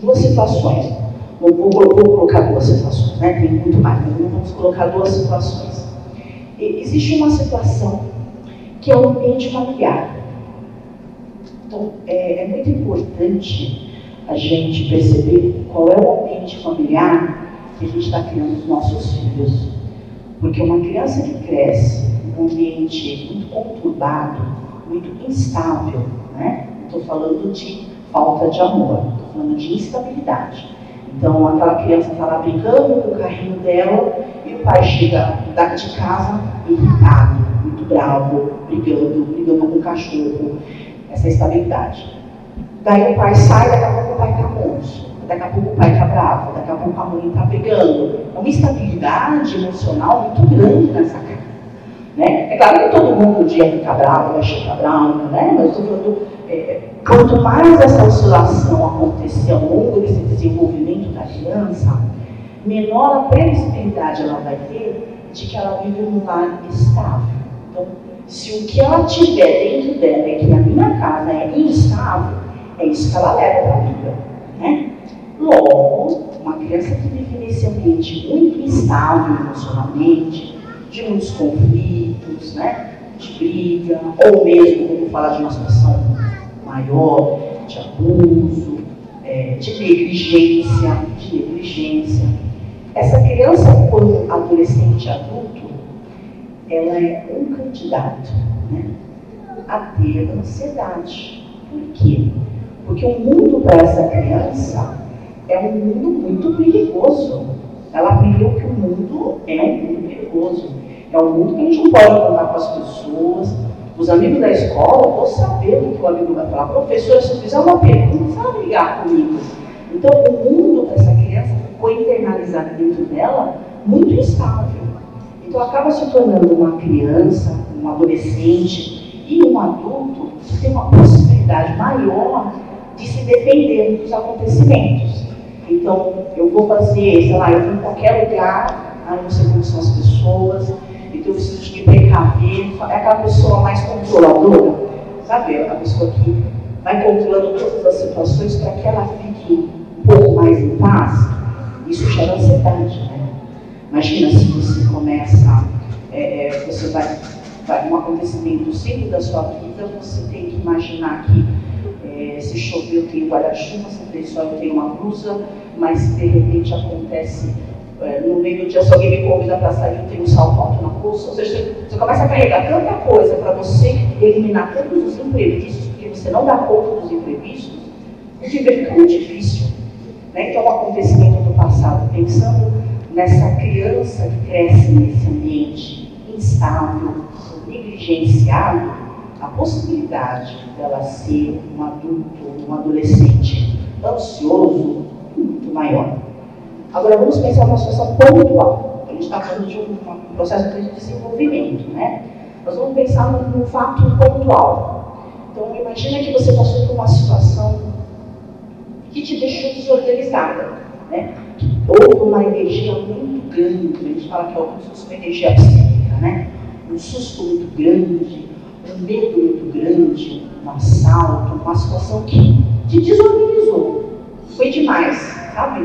duas situações. Vou, vou, vou colocar duas situações, né? Tem muito mais, mas vamos colocar duas situações. E, existe uma situação que é o ambiente familiar. Então, é, é muito importante a gente perceber qual é o ambiente familiar que a gente está criando os nossos filhos. Porque uma criança que cresce num ambiente muito conturbado, muito instável, né? Estou falando de falta de amor, estou falando de instabilidade. Então, aquela criança está lá brincando com o carrinho dela e o pai chega de casa irritado, muito bravo, brigando, brigando com o cachorro, essa instabilidade. Daí o pai sai, daqui a pouco o pai está monstro, daqui a pouco o pai está bravo, daqui a pouco a mãe está brigando. É uma instabilidade emocional muito grande nessa casa. Né? É claro que todo mundo um dia fica bravo, vai ficar bravo, né? mas estou falando, é, quanto mais essa oscilação acontecer ao longo desse desenvolvimento da criança, menor a previsibilidade ela vai ter de que ela vive num lar estável. Então, se o que ela tiver dentro dela é que a minha casa é instável, é isso que ela leva para a vida. Né? Logo, uma criança que vive nesse ambiente muito instável emocionalmente, de muitos conflitos, né? de briga, ou mesmo, vamos falar de uma situação maior, de abuso, é, de negligência, de negligência. Essa criança, quando adolescente adulto, ela é um candidato né, a ter ansiedade. Por quê? Porque o mundo para essa criança é um mundo muito perigoso. Ela aprendeu que o mundo é um mundo perigoso. É um mundo que a gente não pode contar com as pessoas. Os amigos da escola, vou saber o que o amigo vai falar. Professor, se fizer uma pergunta, vai ligar comigo. Então, o mundo para essa criança foi internalizado dentro dela muito instável. Então, acaba se tornando uma criança, um adolescente e um adulto que tem uma possibilidade maior de se defender dos acontecimentos. Então, eu vou fazer, sei lá, eu vou em qualquer lugar, aí não sei como são as pessoas, então eu preciso de me precaver. É aquela pessoa mais controladora, sabe? É a pessoa que vai controlando todas as situações para que ela fique um pouco mais em paz. Isso gera ansiedade, né? Imagina se você começa, é, é, você vai, vai um acontecimento simples da sua vida, você tem que imaginar que é, se chover eu tenho guarda-chuva, se tem sol eu tenho uma blusa, mas de repente acontece no meio do dia, se alguém me convida para sair, eu tenho um salto alto na bolsa. Ou seja, você começa a carregar tanta coisa para você eliminar todos os imprevistos, porque você não dá conta dos imprevistos, viver fica muito difícil. Né? Então, o acontecimento do passado, pensando nessa criança que cresce nesse ambiente instável, negligenciado, a possibilidade dela ser um adulto, um adolescente ansioso, muito maior. Agora vamos pensar numa situação pontual. A gente está falando de um, um, processo de desenvolvimento, né? Nós vamos pensar num, num fato pontual. Então imagina que você passou por uma situação que te deixou desorganizada, né? Houve uma energia muito grande, a gente fala que é uma energia psíquica, né? Um susto muito grande, um medo muito grande, um assalto, uma situação que te desorganizou. Foi demais, sabe?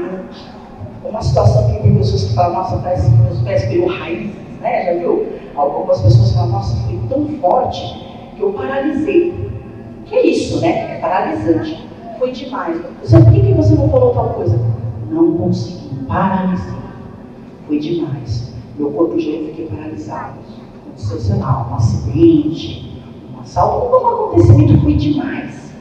Uma situação que tem pessoas que falam, nossa, parece que meus pés virou raízes, né? Já viu? Algumas pessoas falam, nossa, foi tão forte que eu paralisei. Que é isso, né? É paralisante. Foi demais. Você, por que, você não falou tal coisa? Não consegui, paralisei. Foi demais. Meu corpo já fiquei paralisado. Aconteceu, sei lá, um acidente, assalto, um acontecimento foi demais.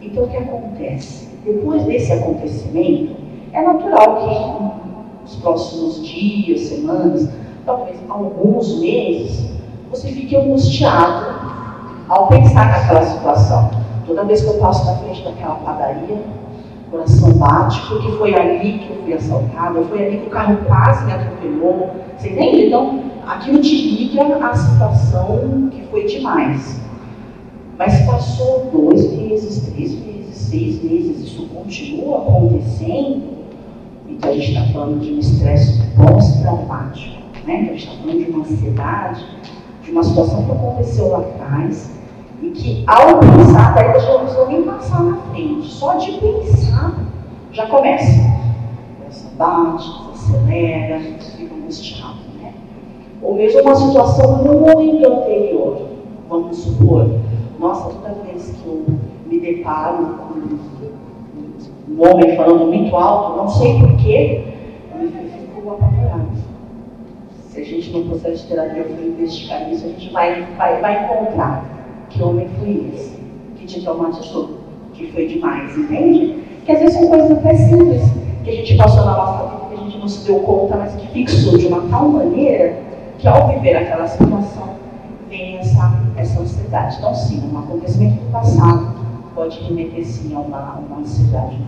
Então o que acontece? Depois desse acontecimento, é natural que nos próximos dias, semanas, talvez alguns meses, você fique angustiado ao pensar naquela situação. Toda vez que eu passo na frente daquela padaria, coração bate, porque foi ali que eu fui assaltada, foi ali que o carro quase me atropelou. Você entende? Então, aquilo te liga à situação que foi demais. Mas passou dois meses, três meses, seis meses, isso continua acontecendo, então a gente está falando de um estresse pós-traumático, né? Então a gente está falando de uma ansiedade, de uma situação que aconteceu lá atrás, e que ao pensar, daí a gente não precisa nem passar na frente, só de pensar já começa. Começa bate, acelera, fica angustiado, né? Ou mesmo uma situação momento anterior, vamos supor, nossa, toda vez que eu me deparo com um homem falando muito alto, não sei porquê, eu fico apavorado. Se a gente no processo de terapia for investigar isso, a gente vai, vai, vai encontrar que homem foi esse, que te traumatizou, que foi demais, entende? Que às vezes são coisas até simples que a gente passou na nossa vida, que a gente não se deu conta, mas que fixou de uma tal maneira que ao viver aquela situação vem essa, essa ansiedade. Então, sim, um acontecimento do passado pode remeter sim a uma, uma ansiedade no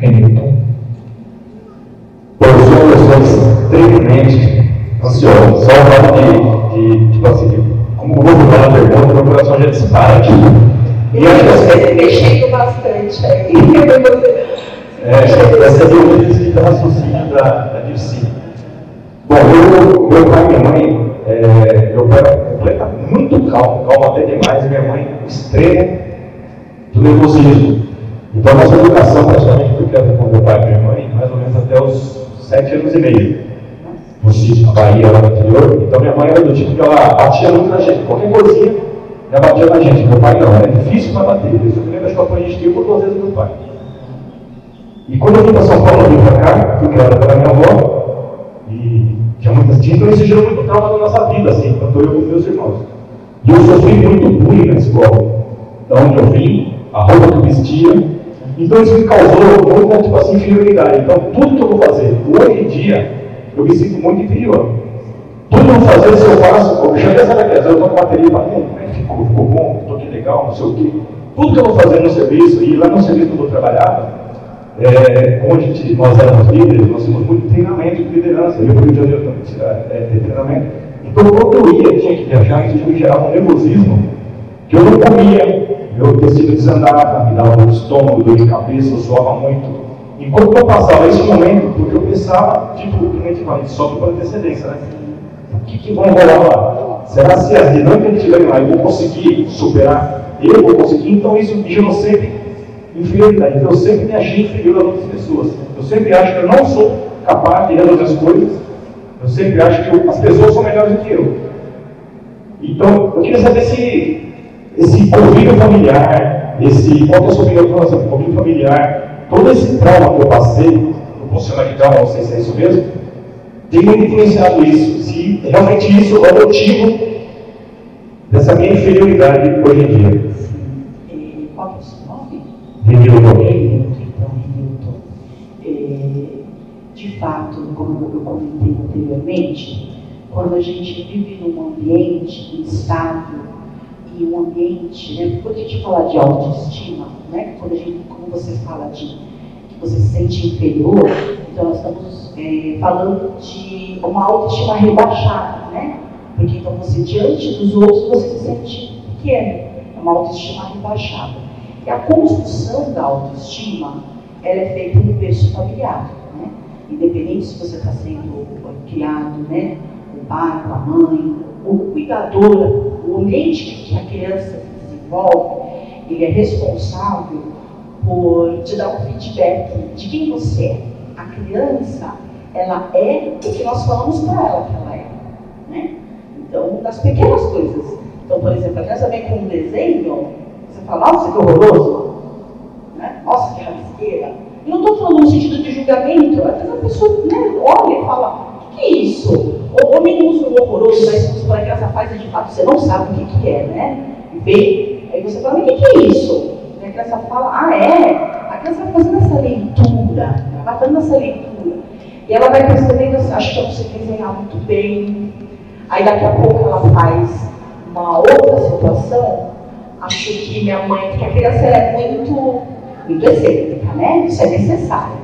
futuro. Por sou extremamente ansioso. Só o fato de, de, tipo assim, como vou mudar a pergunta, meu coração já dispara aqui. E acho que você mexendo bastante aí. é, *laughs* essa é o de raciocínio da, da Dirce. Bom, eu, meu pai e minha mãe, é, meu pai era completa, muito calmo, calmo até demais, e minha mãe extremo do nervosismo. Então, nossa educação praticamente foi criada com meu pai e minha mãe, mais ou menos até os sete anos e meio no sítio, na Bahia, lá no interior. Então minha mãe era do tipo que ela batia muito na gente. Qualquer coisinha, ela batia na gente. Meu pai não, era difícil para bater. Isso eu me lembro que eu apanhei por duas vezes meu pai. E quando eu vim para São Paulo, eu vim para cá, fui criada pela minha avó, e tinha muitas tias, então isso gerou muito trauma na nossa vida, assim, tanto eu como meus irmãos. E eu sofri muito bullying na escola, da onde eu vim, a roupa que vestia. Então isso me causou muita, tipo assim, inferioridade. Então tudo que eu vou fazer, hoje em dia, eu me sinto muito inferior. Tudo eu fazer, se eu faço, eu já essa daqui, eu estou com bateria para mim, né? ficou, ficou bom, estou aqui legal, não sei o quê. Tudo que eu vou fazer no serviço, e lá no serviço que eu trabalhava, é, a gente, nós éramos líderes, nós tínhamos muito treinamento de liderança, eu fui de Janeiro também é, ter treinamento. Então, quando eu ia, tinha que viajar, isso me gerava um nervosismo, que eu não comia, meu tecido desandava, me dava um estômago, dor de cabeça, eu suava muito. Enquanto eu passava esse momento, porque eu pensava, tipo, que a gente fala, sobe por antecedência, né? O que, que vai rolar lá? Será se as dinâmicas que estiverem lá eu vou conseguir superar? Eu vou conseguir? Então isso gerou sempre inferioridade. Então eu sempre me achei inferior a outras pessoas. Eu sempre acho que eu não sou capaz de resolver as coisas. Eu sempre acho que eu, as pessoas são melhores do que eu. Então, eu queria saber se esse convívio familiar, esse, qual é a sua opinião com relação ao convívio familiar, todo esse trauma que eu passei, eu posso chamar de trauma, não sei se é isso mesmo, tem muito influenciado isso. Se realmente isso é o motivo dessa minha inferioridade hoje em dia. Sim. Qual é o seu nome? Renilton. Então. É, de fato, como eu comentei anteriormente, quando a gente vive num ambiente instável e um ambiente, né, quando a gente fala de autoestima, né, quando a gente você fala de que você se sente inferior, então nós estamos é, falando de uma autoestima rebaixada, né? Porque então você, diante dos outros, você se sente pequeno, é uma autoestima rebaixada. E a construção da autoestima, ela é feita no berço familiar, né? Independente se você está sendo criado, né? O pai, com a mãe, o cuidador, o ambiente que a criança se desenvolve, ele é responsável por te dar um feedback de quem você é. A criança, ela é o que nós falamos para ela que ela é. Né? Então, das pequenas coisas. Então, por exemplo, a criança vem com um desenho, você fala, nossa, que horroroso. Né? Nossa, que rabisqueira. E não estou falando no sentido de julgamento. Às vezes a pessoa né, olha e fala, que, que é isso? Ou, ou minúsculo, horroroso, mas se a criança faz, de fato, você não sabe o que, que é, né? Vem, aí você fala, o que, que é isso? a criança fala, ah é? A criança vai fazendo essa leitura, ela vai fazendo essa leitura. E ela vai percebendo, acho que sei desenhar muito bem. Aí daqui a pouco ela faz uma outra situação, acho que minha mãe, porque a criança é muito, muito excêntrica, né? Isso é necessário.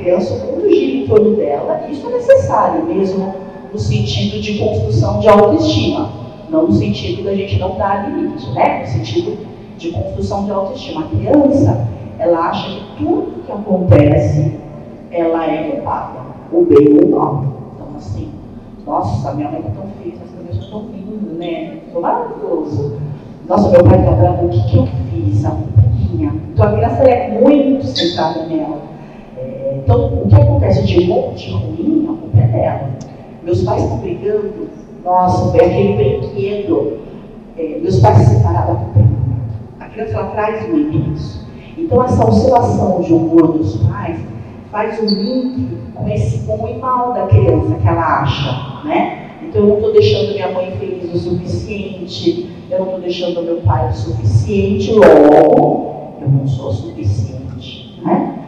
Criança, o mundo gira em torno dela, isso é necessário, mesmo no sentido de construção de autoestima. Não no sentido da gente não dar limite, né? No sentido de construção de autoestima. A criança, ela acha que tudo que acontece, ela é culpada, o bem ou o mal. Então, assim, nossa, minha mãe tá tão feliz, as crianças estão rindo, né? Tô maravilhoso. Nossa, meu pai tá bravo, o que, que eu fiz? A minha. Então, a criança é muito centrada nela. Então, o que acontece de bom, de ruim, a culpa é dela. Meus pais estão brigando, nossa, foi aquele brinquedo. É, meus pais se separaram, a culpa. A criança ela traz muito isso. Então, essa oscilação de humor dos pais faz um link com esse bom e mal da criança que ela acha, né? Então, eu não estou deixando minha mãe feliz o suficiente, eu não estou deixando meu pai o suficiente, logo, eu não sou o suficiente, né?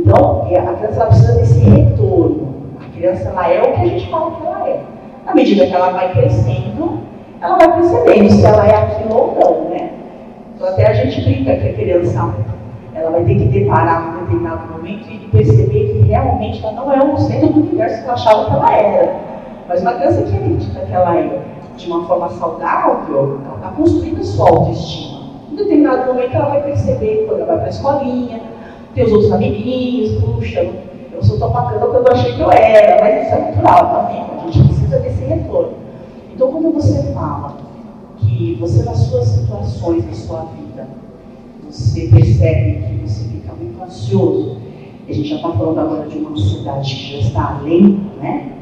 Então, a criança precisa desse retorno. A criança, ela é o que a gente fala que ela é. Na medida que ela vai crescendo, ela vai percebendo se ela é aquilo ou não, né? Então, até a gente brinca que a criança ela vai ter que deparar em determinado momento e perceber que realmente ela não é o centro do universo que ela achava que ela era. Mas uma criança que acredita que ela é de uma forma saudável, ela está construindo sua autoestima. Em determinado momento ela vai perceber, quando ela vai para a escolinha, tem os outros amiguinhos, puxa, eu sou tão bacana quando eu achei que eu era, mas isso é natural, vendo? A gente precisa desse retorno. Então quando você fala que você nas suas situações da sua vida, você percebe que você fica muito ansioso, a gente já está falando agora de uma ansiedade que já está além, né?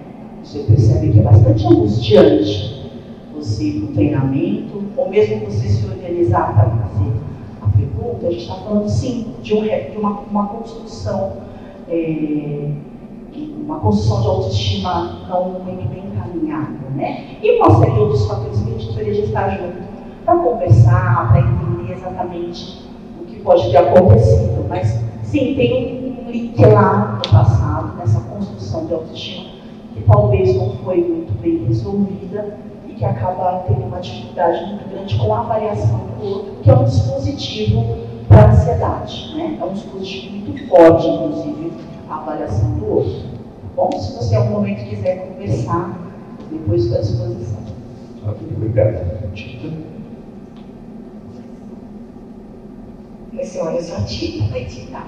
Você percebe que é bastante angustiante você ir para o treinamento, ou mesmo você se organizar para fazer a gente está falando sim de, um, de uma, uma, construção, é, uma construção de autoestima não muito bem encaminhada, né? E série de outros fatores que a gente deveria estar junto para conversar, para entender exatamente pode ter acontecido, mas sim, tem um link lá no passado, nessa construção de autoestima, que talvez não foi muito bem resolvida e que acaba tendo uma dificuldade muito grande com a avaliação do outro, que é um dispositivo para a ansiedade. Né? É um dispositivo muito forte, inclusive, a avaliação do outro. Bom, se você em algum momento quiser conversar, depois estou à disposição. Obrigado. Assim, olha, eu sou a Tita, Tita.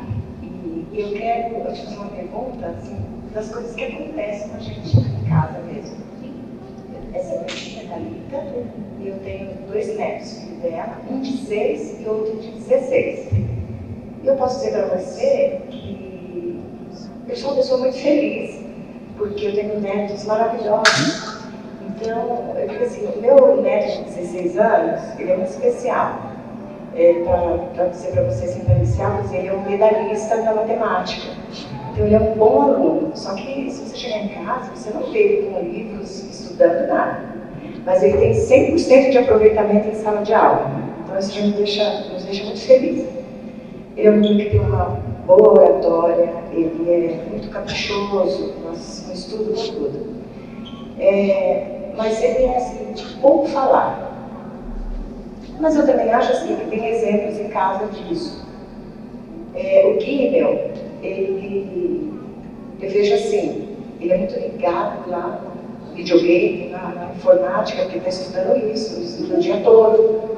E eu quero te fazer uma pergunta, assim, das coisas que acontecem com a gente em casa mesmo. Essa é a minha filha Thalita, e eu tenho dois netos, dela, um de seis e outro de 16. E eu posso dizer para você que eu sou uma pessoa muito feliz, porque eu tenho netos maravilhosos. Então, eu digo assim, o meu neto de 16 anos, ele é muito especial é, para dizer para vocês referenciá-los, ele é um medalhista da matemática. Então ele é um bom aluno. Só que se você chegar em casa, você não vê ele com livros estudando nada. Mas ele tem 100% de aproveitamento em sala de aula. Então isso já nos deixa, nos deixa muito felizes. Ele é um menino que tem uma boa oratória, ele é muito caprichoso no estudo, com tudo. É, mas ele é assim, de pouco falar. Mas eu também acho assim, que tem exemplos em casa disso. É, o Gimmel, ele, eu vejo assim, ele é muito ligado lá videogame, na, na informática, porque está estudando isso, estuda o dia todo.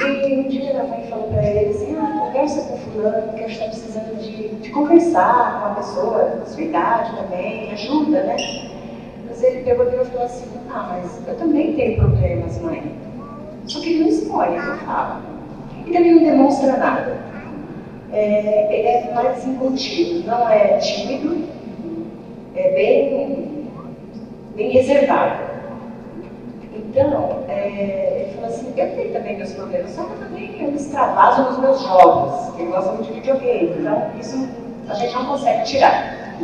E um dia a mãe falou para ele assim, ah, conversa com fulano, que eu estou precisando de, de conversar com uma pessoa da sua idade também, ajuda, né? Mas ele pegou e falou assim, ah, mas eu também tenho problemas, mãe. Só que ele não o que fala. E também não demonstra nada. É, ele é mais incontido, não é tímido, é bem, bem reservado. Então, é, ele falou assim, eu tenho também meus problemas, só que eu também eu extravaso nos meus jogos, que gosta muito de videogame, então isso a gente não consegue tirar.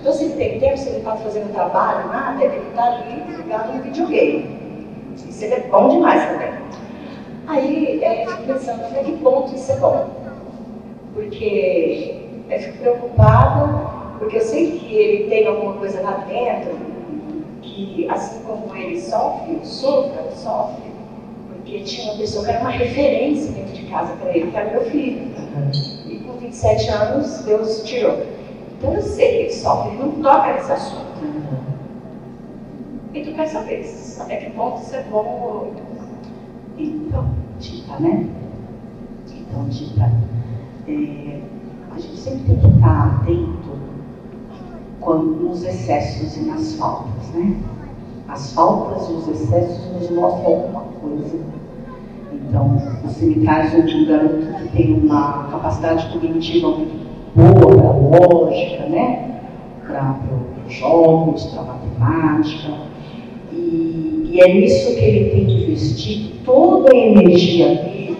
Então, se ele tem tempo, se ele está fazendo trabalho, nada, ele está ali ligado no videogame. Isso é bom demais também. Aí é, eu fico pensando, até que ponto isso é bom? Porque eu fico preocupada, porque eu sei que ele tem alguma coisa lá dentro que, assim como ele sofre, o sofra, sofre, porque tinha uma pessoa que era uma referência dentro de casa para ele, que era meu filho. E com 27 anos, Deus tirou. Então eu sei que ele sofre, ele não toca nesse assunto. E tu quer saber até que ponto isso é bom ou Então, Tita, né? Então, Tita, é, a gente sempre tem que estar atento quando, nos excessos e nas faltas, né? As faltas e os excessos nos mostram alguma coisa. Então, você me traz um garoto que tem uma capacidade cognitiva boa para lógica, né? Para os jogos, para a matemática. E, e é nisso que ele tem que investir toda a energia dele,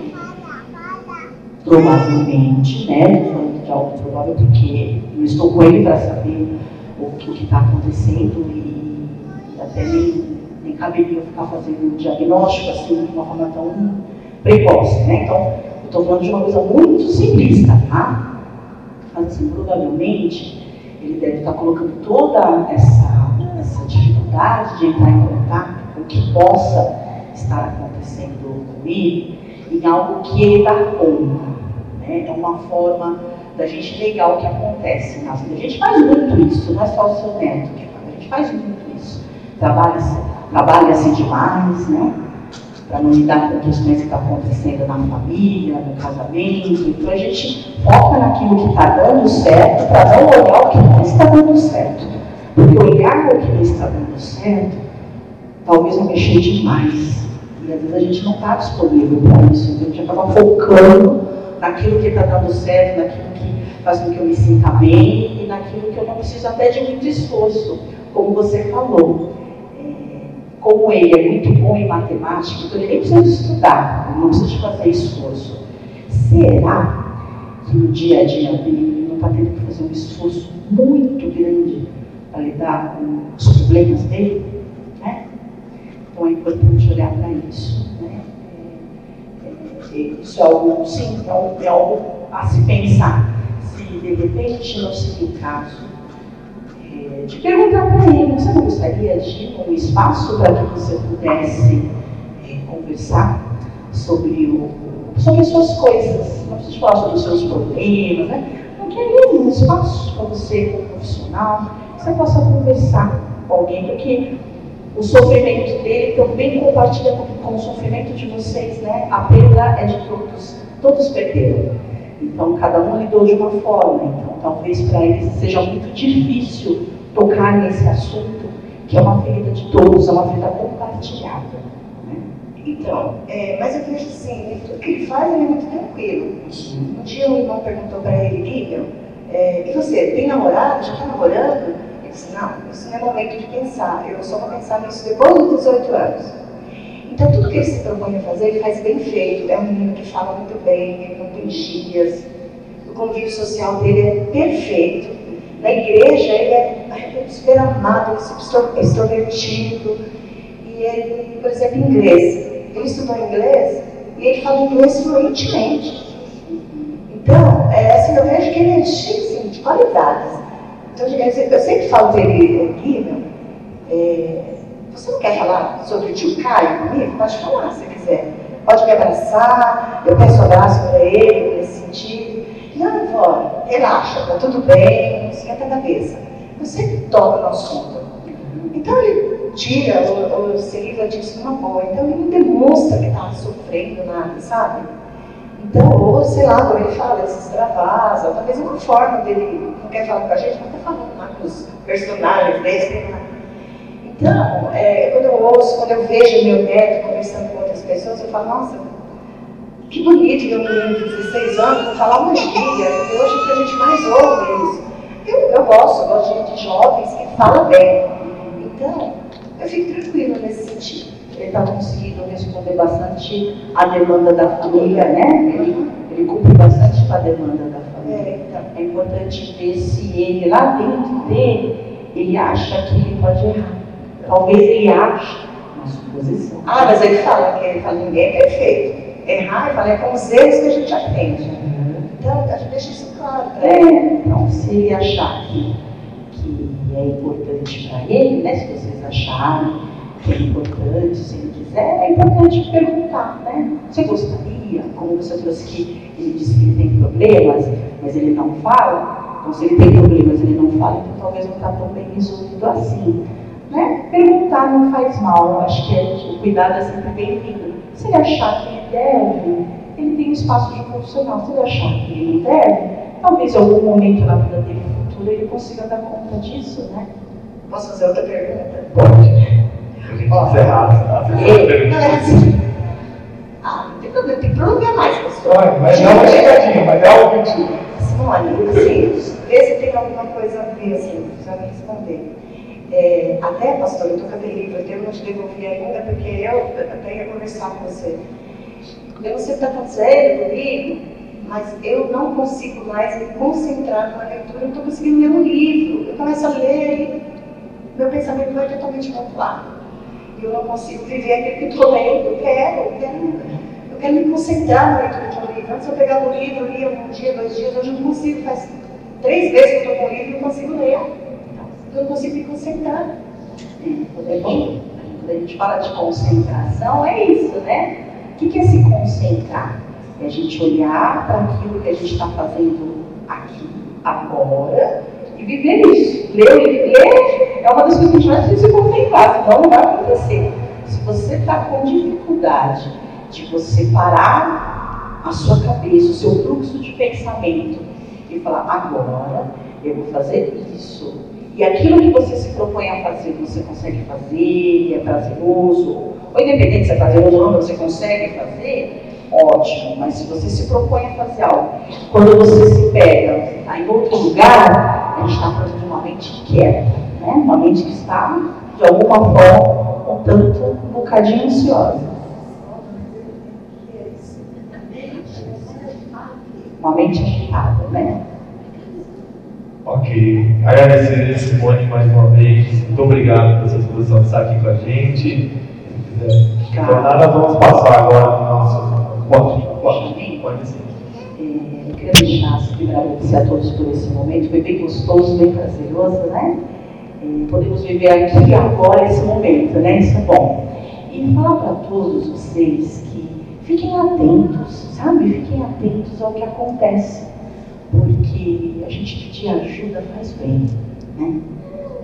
provavelmente, né? Falando de algo provável, porque eu estou com ele para saber o que está acontecendo e até nem, nem caberia ficar fazendo um diagnóstico assim de uma forma tão precoce, né? Então, eu estou falando de uma coisa muito simplista, tá? Mas assim, provavelmente ele deve estar colocando toda essa, essa dificuldade de entrar em contato com o que possa estar acontecendo com ele em algo que ele dá conta. Né? É uma forma da gente negar o que acontece na vida. A gente faz muito isso, não é só o seu neto que faz, a gente faz muito isso. Trabalha-se trabalha demais, né? Para não lidar com questões que estão tá acontecendo na família, no casamento. Então a gente foca naquilo que está dando certo para não olhar o que não está dando certo. Porque olhar o que não está dando certo talvez não mexer demais. E às vezes a gente não está disponível para isso. Então a gente acaba focando naquilo que está dando certo, naquilo faz com que eu me sinta bem e naquilo que eu não preciso até de muito esforço, como você falou. É, como ele é muito bom em matemática, então ele nem precisa estudar, ele não precisa fazer esforço. Será que no dia a dia dele não está tendo que fazer um esforço muito grande para lidar com os problemas dele? Né? Então é importante olhar para isso. Né? É, é, isso é algo, sim, é algo, é algo a se pensar. De repente não seria o caso é, de perguntar para ele, você não gostaria de um espaço para que você pudesse é, conversar sobre, o, sobre as suas coisas, não precisa falar sobre os seus problemas, né? Não queria um espaço para você, como profissional, que você possa conversar com alguém, porque o sofrimento dele também compartilha com, com, o sofrimento de vocês, né? A perda é de todos, todos perderam. Então, cada um lidou de uma forma. Então, talvez para eles seja muito difícil tocar nesse assunto, que é uma ferida de todos, é uma ferida compartilhada. Né? Então, é, mas eu vejo assim, tudo que ele faz ele é muito tranquilo. Um dia um irmão perguntou para ele, Lívia, é, e você, tem namorado? Já está namorando? disse, não, isso não é momento de pensar, eu só vou pensar nisso depois dos 18 anos. Então, tudo que ele se propõe a fazer, ele faz bem feito. É um menino que fala muito bem, ele não tem gírias. O convívio social dele é perfeito. Na igreja, ele é super amado, super extrovertido. E ele, por exemplo, inglês. Ele estudou inglês e ele fala inglês fluentemente. Então, é, assim, eu vejo que ele é cheio assim, de qualidades. Então, eu sempre falo dele aqui, meu, é, você não quer falar sobre o tio Caio comigo? Pode falar se quiser. Pode me abraçar, eu peço abraço para ele nesse sentido. Não, vó, relaxa, tá tudo bem, esquenta a cabeça. Sempre toco no assunto. Então ele tira ou, ou se livra disso numa boa. Então ele não demonstra que está sofrendo nada, sabe? Então, ou sei lá, quando ele fala, ele se extravasa, talvez uma forma dele, não quer falar com a gente, mas está falando lá com os personagens dele, Então, é, quando eu ouço, quando eu vejo meu neto conversando com outras pessoas, eu falo, nossa, que bonito um menino de 16 anos falar uma gíria, e hoje é que a gente mais ouve isso. Eu, eu gosto, eu gosto de, de jovens que falam bem. Então, eu fico tranquila nesse sentido ele está conseguindo responder bastante à demanda da família, né? Ele, ele cumpre bastante com a demanda da família. É, então, é importante ver se ele, lá dentro dele, ele acha que ele pode errar. Talvez ele ache uma suposição. Ah, mas ele fala que ele fala, ninguém é perfeito. Errar, ele fala, é com os erros que a gente aprende. Uhum. Então, a gente deixa isso claro. É, então, se ele achar que, que é importante para ele, né? Se vocês acharem que é importante, se ele quiser, é importante perguntar, né? Você gostaria, como você trouxe que ele disse que ele tem problemas, mas ele não fala, então se ele tem problemas ele não fala, então talvez não está tão bem resolvido assim. Né? Perguntar não faz mal, eu acho que é, o cuidado é sempre bem-vindo. Se ele achar que ele deve, ele tem um espaço de profissional. Se ele achar que ele não deve, talvez em algum momento na vida dele futuro ele consiga dar conta disso, né? Posso fazer outra pergunta? Pode. A gente encerrar é assim. Ah, não tem problema, tem problema mais, pastor. Mas não uma chegadinha, mas é algo mentira. Simone, assim, vê se tem alguma coisa a ver, assim, precisa me responder. É, até, pastor, eu estou com aquele livro, eu não te devolvi ainda, porque eu até ia conversar com você. Eu não sei o que está acontecendo comigo, mas eu não consigo mais me concentrar numa leitura, eu não estou conseguindo ler um livro. Eu começo a ler e meu pensamento vai totalmente lado. E eu não consigo viver aquilo que estou lendo, eu quero, eu quero, eu quero me concentrar na leitura de um livro. Antes eu pegava um livro, lia um dia, dois dias, hoje eu não consigo, faz três vezes que eu estou com o livro e não consigo ler. Eu consigo me concentrar. É bom, quando a gente fala de concentração, é isso, né? O que é se concentrar? É a gente olhar para aquilo que a gente está fazendo aqui, agora, e viver isso. Ler, ler é uma das coisas que a gente mais precisa se concentrar, senão não vai acontecer. Se você está com dificuldade de você parar a sua cabeça, o seu fluxo de pensamento e falar, agora eu vou fazer isso. E aquilo que você se propõe a fazer, você consegue fazer, é prazeroso, ou independente se é prazeroso ou não, você consegue fazer, ótimo. Mas se você se propõe a fazer algo, quando você se pega tá, em outro lugar, a gente está falando de uma mente quieta, né? uma mente que está, de alguma forma, um tanto, um bocadinho ansiosa. Uma mente agitada, né? Ok. Agradecer a Simone mais uma vez. Muito obrigado pela sua disposição de estar aqui com a gente. Se quiser tornar, nós vamos passar agora para o nosso. Pode, pode, sim. É, eu queria deixar para agradecer a todos por esse momento. Foi bem gostoso, bem prazeroso, né? É, podemos viver aqui e agora esse momento, né? Isso é bom. E falar para todos vocês que fiquem atentos, sabe? Fiquem atentos ao que acontece. Porque a gente pedir ajuda faz bem, né?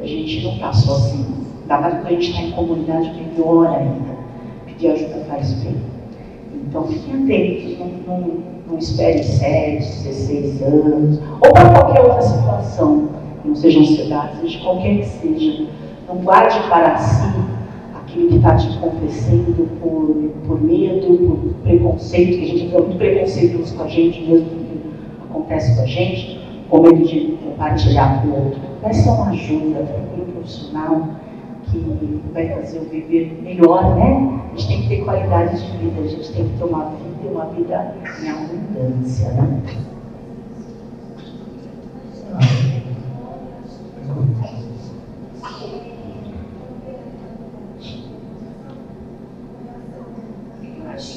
A gente não está sozinho. Ainda mais quando a gente está em comunidade, melhor ainda. Pedir ajuda faz bem. Então fiquem atentos, não, não, não espere 7, 16 anos, ou para qualquer outra situação, não seja ansiedade, seja qualquer que seja. Não guarde para si aquilo que está te acontecendo por, por medo, por preconceito, que a gente é muito preconceituoso com a gente mesmo, que acontece com a gente, com medo de compartilhar com o outro. Peça uma ajuda, procure um profissional que vai fazer o viver melhor, né? A gente tem que ter qualidade de vida, a gente tem que ter uma vida uma vida em abundância, né?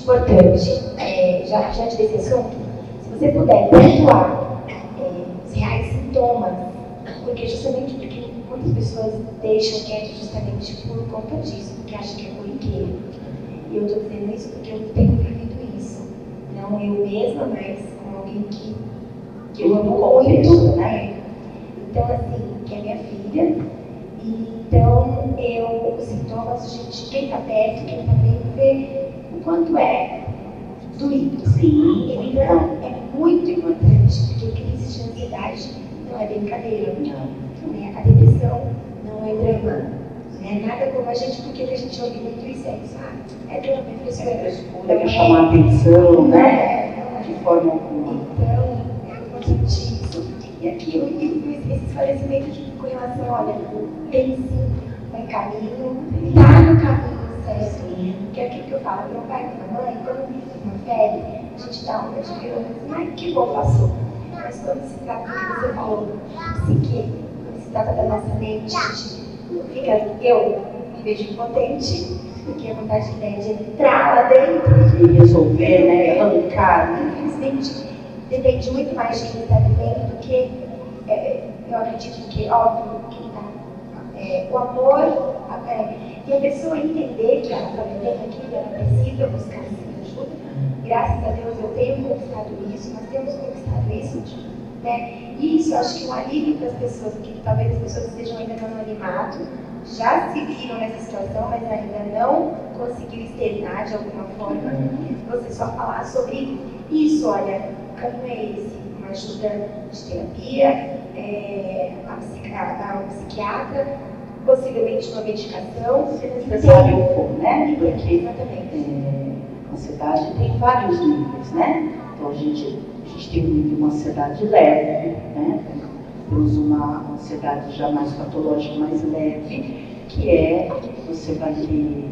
Importante, é, já diante desse assunto, você puder pontuar é, os reais sintomas, porque justamente porque muitas pessoas deixam quieto justamente por conta disso, porque acham que é corriqueiro. E eu estou dizendo isso porque eu tenho vivido isso. Não eu mesma, mas com alguém que, que eu amo muito, né? Então, assim, que é minha filha. E, então, eu, os sintomas, gente, quem está perto, quem está bem, vê o quanto é porque a gente ouve muito isso, é, drama, é frescura. é frescura, quer chamar atenção, Não né? é, não. De forma alguma. Então, é importante isso. E aquilo, e esse esclarecimento de, com relação, olha, tem sim um caminho, está no caminho certo. Que é aquilo que eu falo, meu pai e minha mãe, quando uma febre, a gente dá uma de assim, ai, que bom passou. Mas quando se trata do que você falou, psique, quando se trata da nossa mente, a gente fica, eu me vejo impotente, porque a vontade que é de entrar lá dentro E resolver, né? Arrancar? Infelizmente, depende muito mais de quem está vivendo do que, é, eu acredito que, óbvio, quem está. É, o amor, é, e a pessoa entender que ela está vivendo aquilo, ela precisa buscar ajuda. Graças a Deus eu tenho conquistado isso, nós temos conquistado isso. Né? E isso, acho que um alívio para as pessoas, porque talvez as pessoas estejam ainda no anonimato, já se viram nessa situação, mas ainda não conseguiram externar de alguma forma. Você só falar sobre isso, olha, o caminho é esse, uma ajuda de terapia, é, a, psiquiatra, a psiquiatra, possivelmente uma medicação, se necessário for, né? Porque é, a ansiedade tem vários níveis, né? Então a gente, a gente tem um nível de uma ansiedade leve, né? Temos uma ansiedade já mais patológica, mais leve, que é você vai ter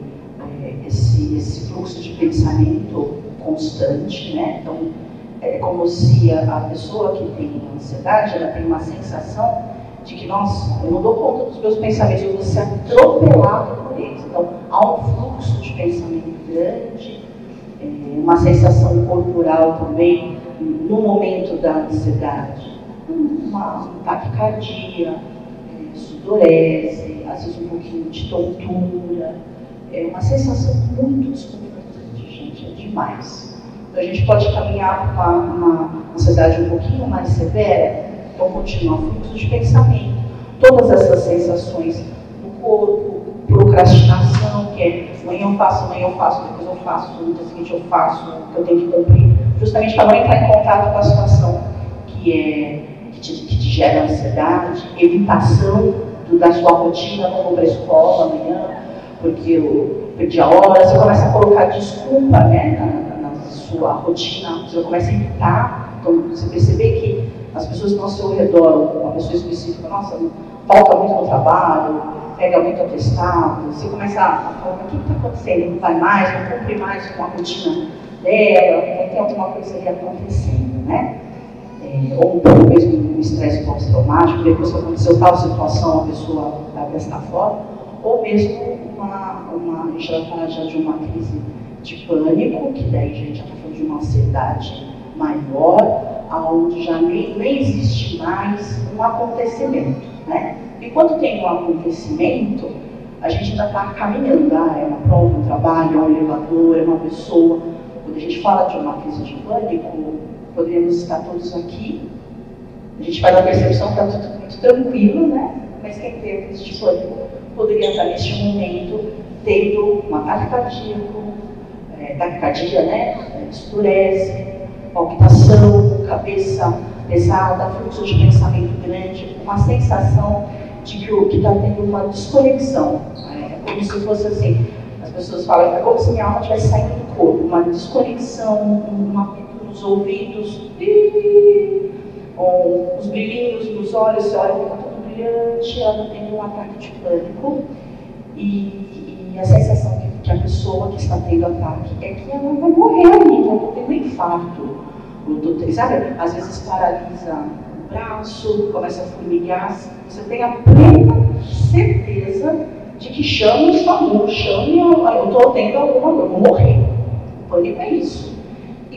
é, esse, esse fluxo de pensamento constante, né? Então é como se a, a pessoa que tem ansiedade, ela tem uma sensação de que, nossa, eu não dou conta dos meus pensamentos, eu vou ser atropelado por eles. Então, há um fluxo de pensamento grande, é, uma sensação corporal também, no momento da ansiedade, uma taquicardia, é, sudorese, às vezes um pouquinho de tontura, é uma sensação muito desconfortante, gente, é demais. Então, a gente pode caminhar para uma, ansiedade um pouquinho mais severa, então, continua fluxo de pensamento. Todas essas sensações no corpo, procrastinação, que é amanhã eu faço, amanhã eu faço, depois eu faço, no dia seguinte eu faço, que eu tenho que cumprir, justamente para não entrar em contato com a situação que, é, que, te, que te gera ansiedade, evitação do, da sua rotina, não vou para a escola amanhã, porque eu perdi a hora, você começa a colocar desculpa né, na, na, sua rotina, você começa a evitar, então você perceber que as pessoas que estão ao seu redor, uma pessoa específica, nossa, falta muito no trabalho, pega muito atestado, você começa a falar, o que está acontecendo? Não vai mais, não cumpre mais com a rotina dela, tem alguma coisa ali acontecendo, né? É, ou mesmo um estresse pós-traumático, depois que aconteceu tal situação, a pessoa vai desta forma, ou mesmo uma, uma, a gente vai falar já de uma crise de pânico, que daí a gente já está falando de uma ansiedade maior, onde já nem, nem existe mais um acontecimento. Né? E quando tem um acontecimento, a gente ainda está caminhando. Ah, é uma prova, um trabalho, é um elevador, é uma pessoa. Quando a gente fala de uma crise de pânico, poderíamos estar todos aqui. A gente faz a percepção que está tudo muito tranquilo, né? Mas quem tem crise de poderia estar neste momento tendo um ataque cardíaco, é, taquicardia, né? Escurece, palpitação, cabeça pesada, fluxo de pensamento grande, uma sensação de que está tendo uma desconexão. É como se fosse assim, as pessoas falam, é como se minha alma estivesse saindo do corpo, uma desconexão, um nos ouvidos, ou os brilhinhos nos olhos, você olha, fica tudo brilhante, ela está tendo um ataque de pânico. E, e a sensação que que a pessoa que está tendo ataque é que ela vai morrer ali, vai ter um infarto. O sabe, às vezes paralisa o braço, começa a formigar. Você tem a plena certeza de que chame o SAMU, chame, eu estou tendo alguma coisa, vou morrer. O pânico é isso.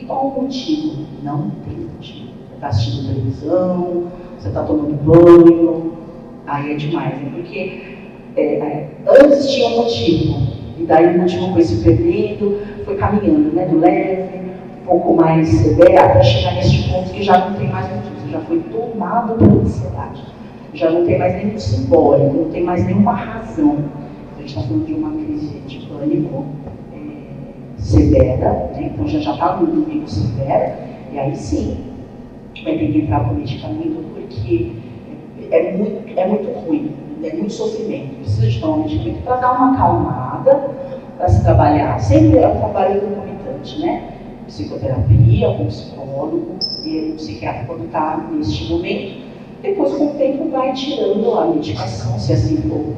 E qual o motivo? Não tem motivo. Você está assistindo televisão, você está tomando banho, aí é demais, né? porque é, é, antes tinha um motivo, e daí o motivo foi se perdendo, foi caminhando, né, do leve, um pouco mais severo, até chegar neste ponto que já não tem mais motivo, já foi tomado pela ansiedade. Já não tem mais nenhum simbólico, não tem mais nenhuma razão. A gente está falando de uma crise de pânico severa, né? então já está no nível severo, e aí sim vai ter que entrar com medicamento porque é, é muito, é muito ruim é muito sofrimento, precisa de tomar medicamento para dar uma acalmada, para se trabalhar. Sempre é um trabalho concomitante, né? Psicoterapia, com psicólogo e o psiquiatra quando está neste momento. Depois, com o tempo, vai tirando a medicação, se assim for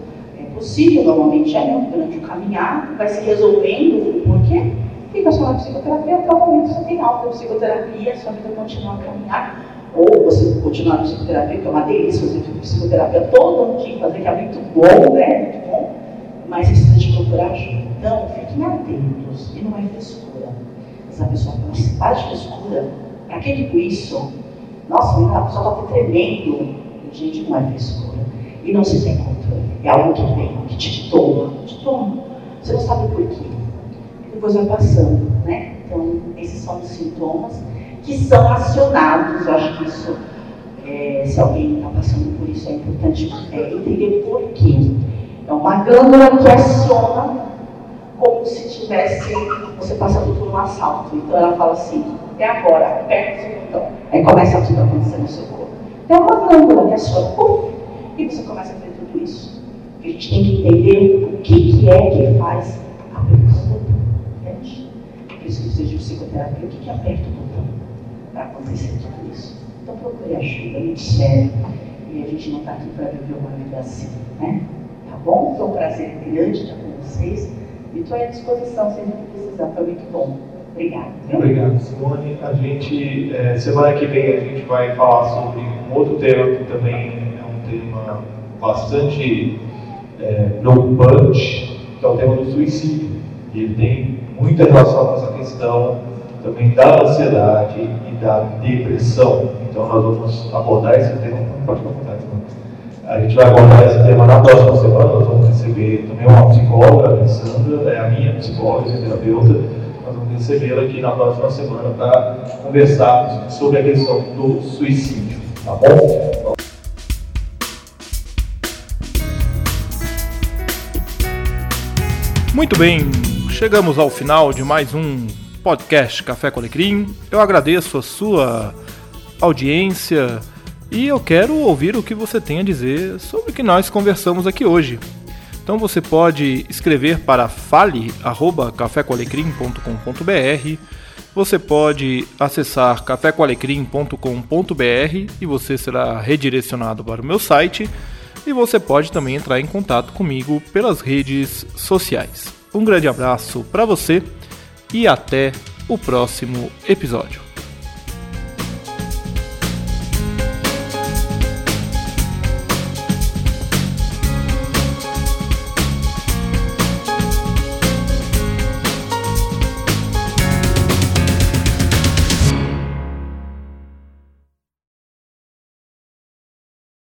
possível. Normalmente é durante o caminhar, vai se resolvendo o porquê. Fica só na psicoterapia, até o momento você tem alta psicoterapia, sua vida continua a caminhar ou você continuar no psicoterapia, que é uma delícia fazer psicoterapia todo dia, fazer que é muito bom, né? Muito bom. Mas precisa de procurar ajuda. Então, fiquem atentos. E não é frescura. Essa pessoa fala assim, para de frescura. Pra que digo isso? Nossa, a pessoa está tremendo. Gente, não é frescura. E não se tem controle. É algo que vem, que te toma, te toma. Você não sabe por quê. Depois vai passando, né? Então, esses são os sintomas que são acionados. Eu acho que isso é, se alguém está passando por isso, é importante é, entender por quê. É uma glândula que aciona como se tivesse você passando por um assalto. Então ela fala assim, é agora, aperta o botão. Aí começa tudo a acontecer no seu corpo. Então é uma glândula que aciona, e você começa a ver tudo isso. A gente tem que entender o que, que é que faz o botão. Entende? Por isso que precisa de psicoterapia, o que, que aperta o botão para acontecer tudo isso. Então procure ajuda, muito sério. E a gente não está aqui para viver uma vida assim, né? Tá bom? Foi um prazer grande estar com vocês. E estou à disposição sempre que precisar. Foi muito bom. Obrigada. Obrigado, Simone. A gente, é, semana que vem, a gente vai falar sobre um outro tema que também tema bastante é, preocupante, que é o tema do suicídio. E ele tem muita relação com essa questão também da ansiedade e da depressão. Então, nós vamos abordar esse tema. Pode Simone. A gente vai abordar esse tema na próxima semana. Nós vamos receber também uma psicóloga, a Alessandra, é a minha psicóloga e terapeuta nós vamos recebê-la aqui na próxima semana para conversar sobre a questão do suicídio, tá bom? Muito bem, chegamos ao final de mais um podcast Café com Alecrim. Eu agradeço a sua audiência e eu quero ouvir o que você tem a dizer sobre o que nós conversamos aqui hoje. Então você pode escrever para fale@cafécoalecrim.com.br. Você pode acessar cafécoalecrim.com.br e você será redirecionado para o meu site. E você pode também entrar em contato comigo pelas redes sociais. Um grande abraço para você e até o próximo episódio.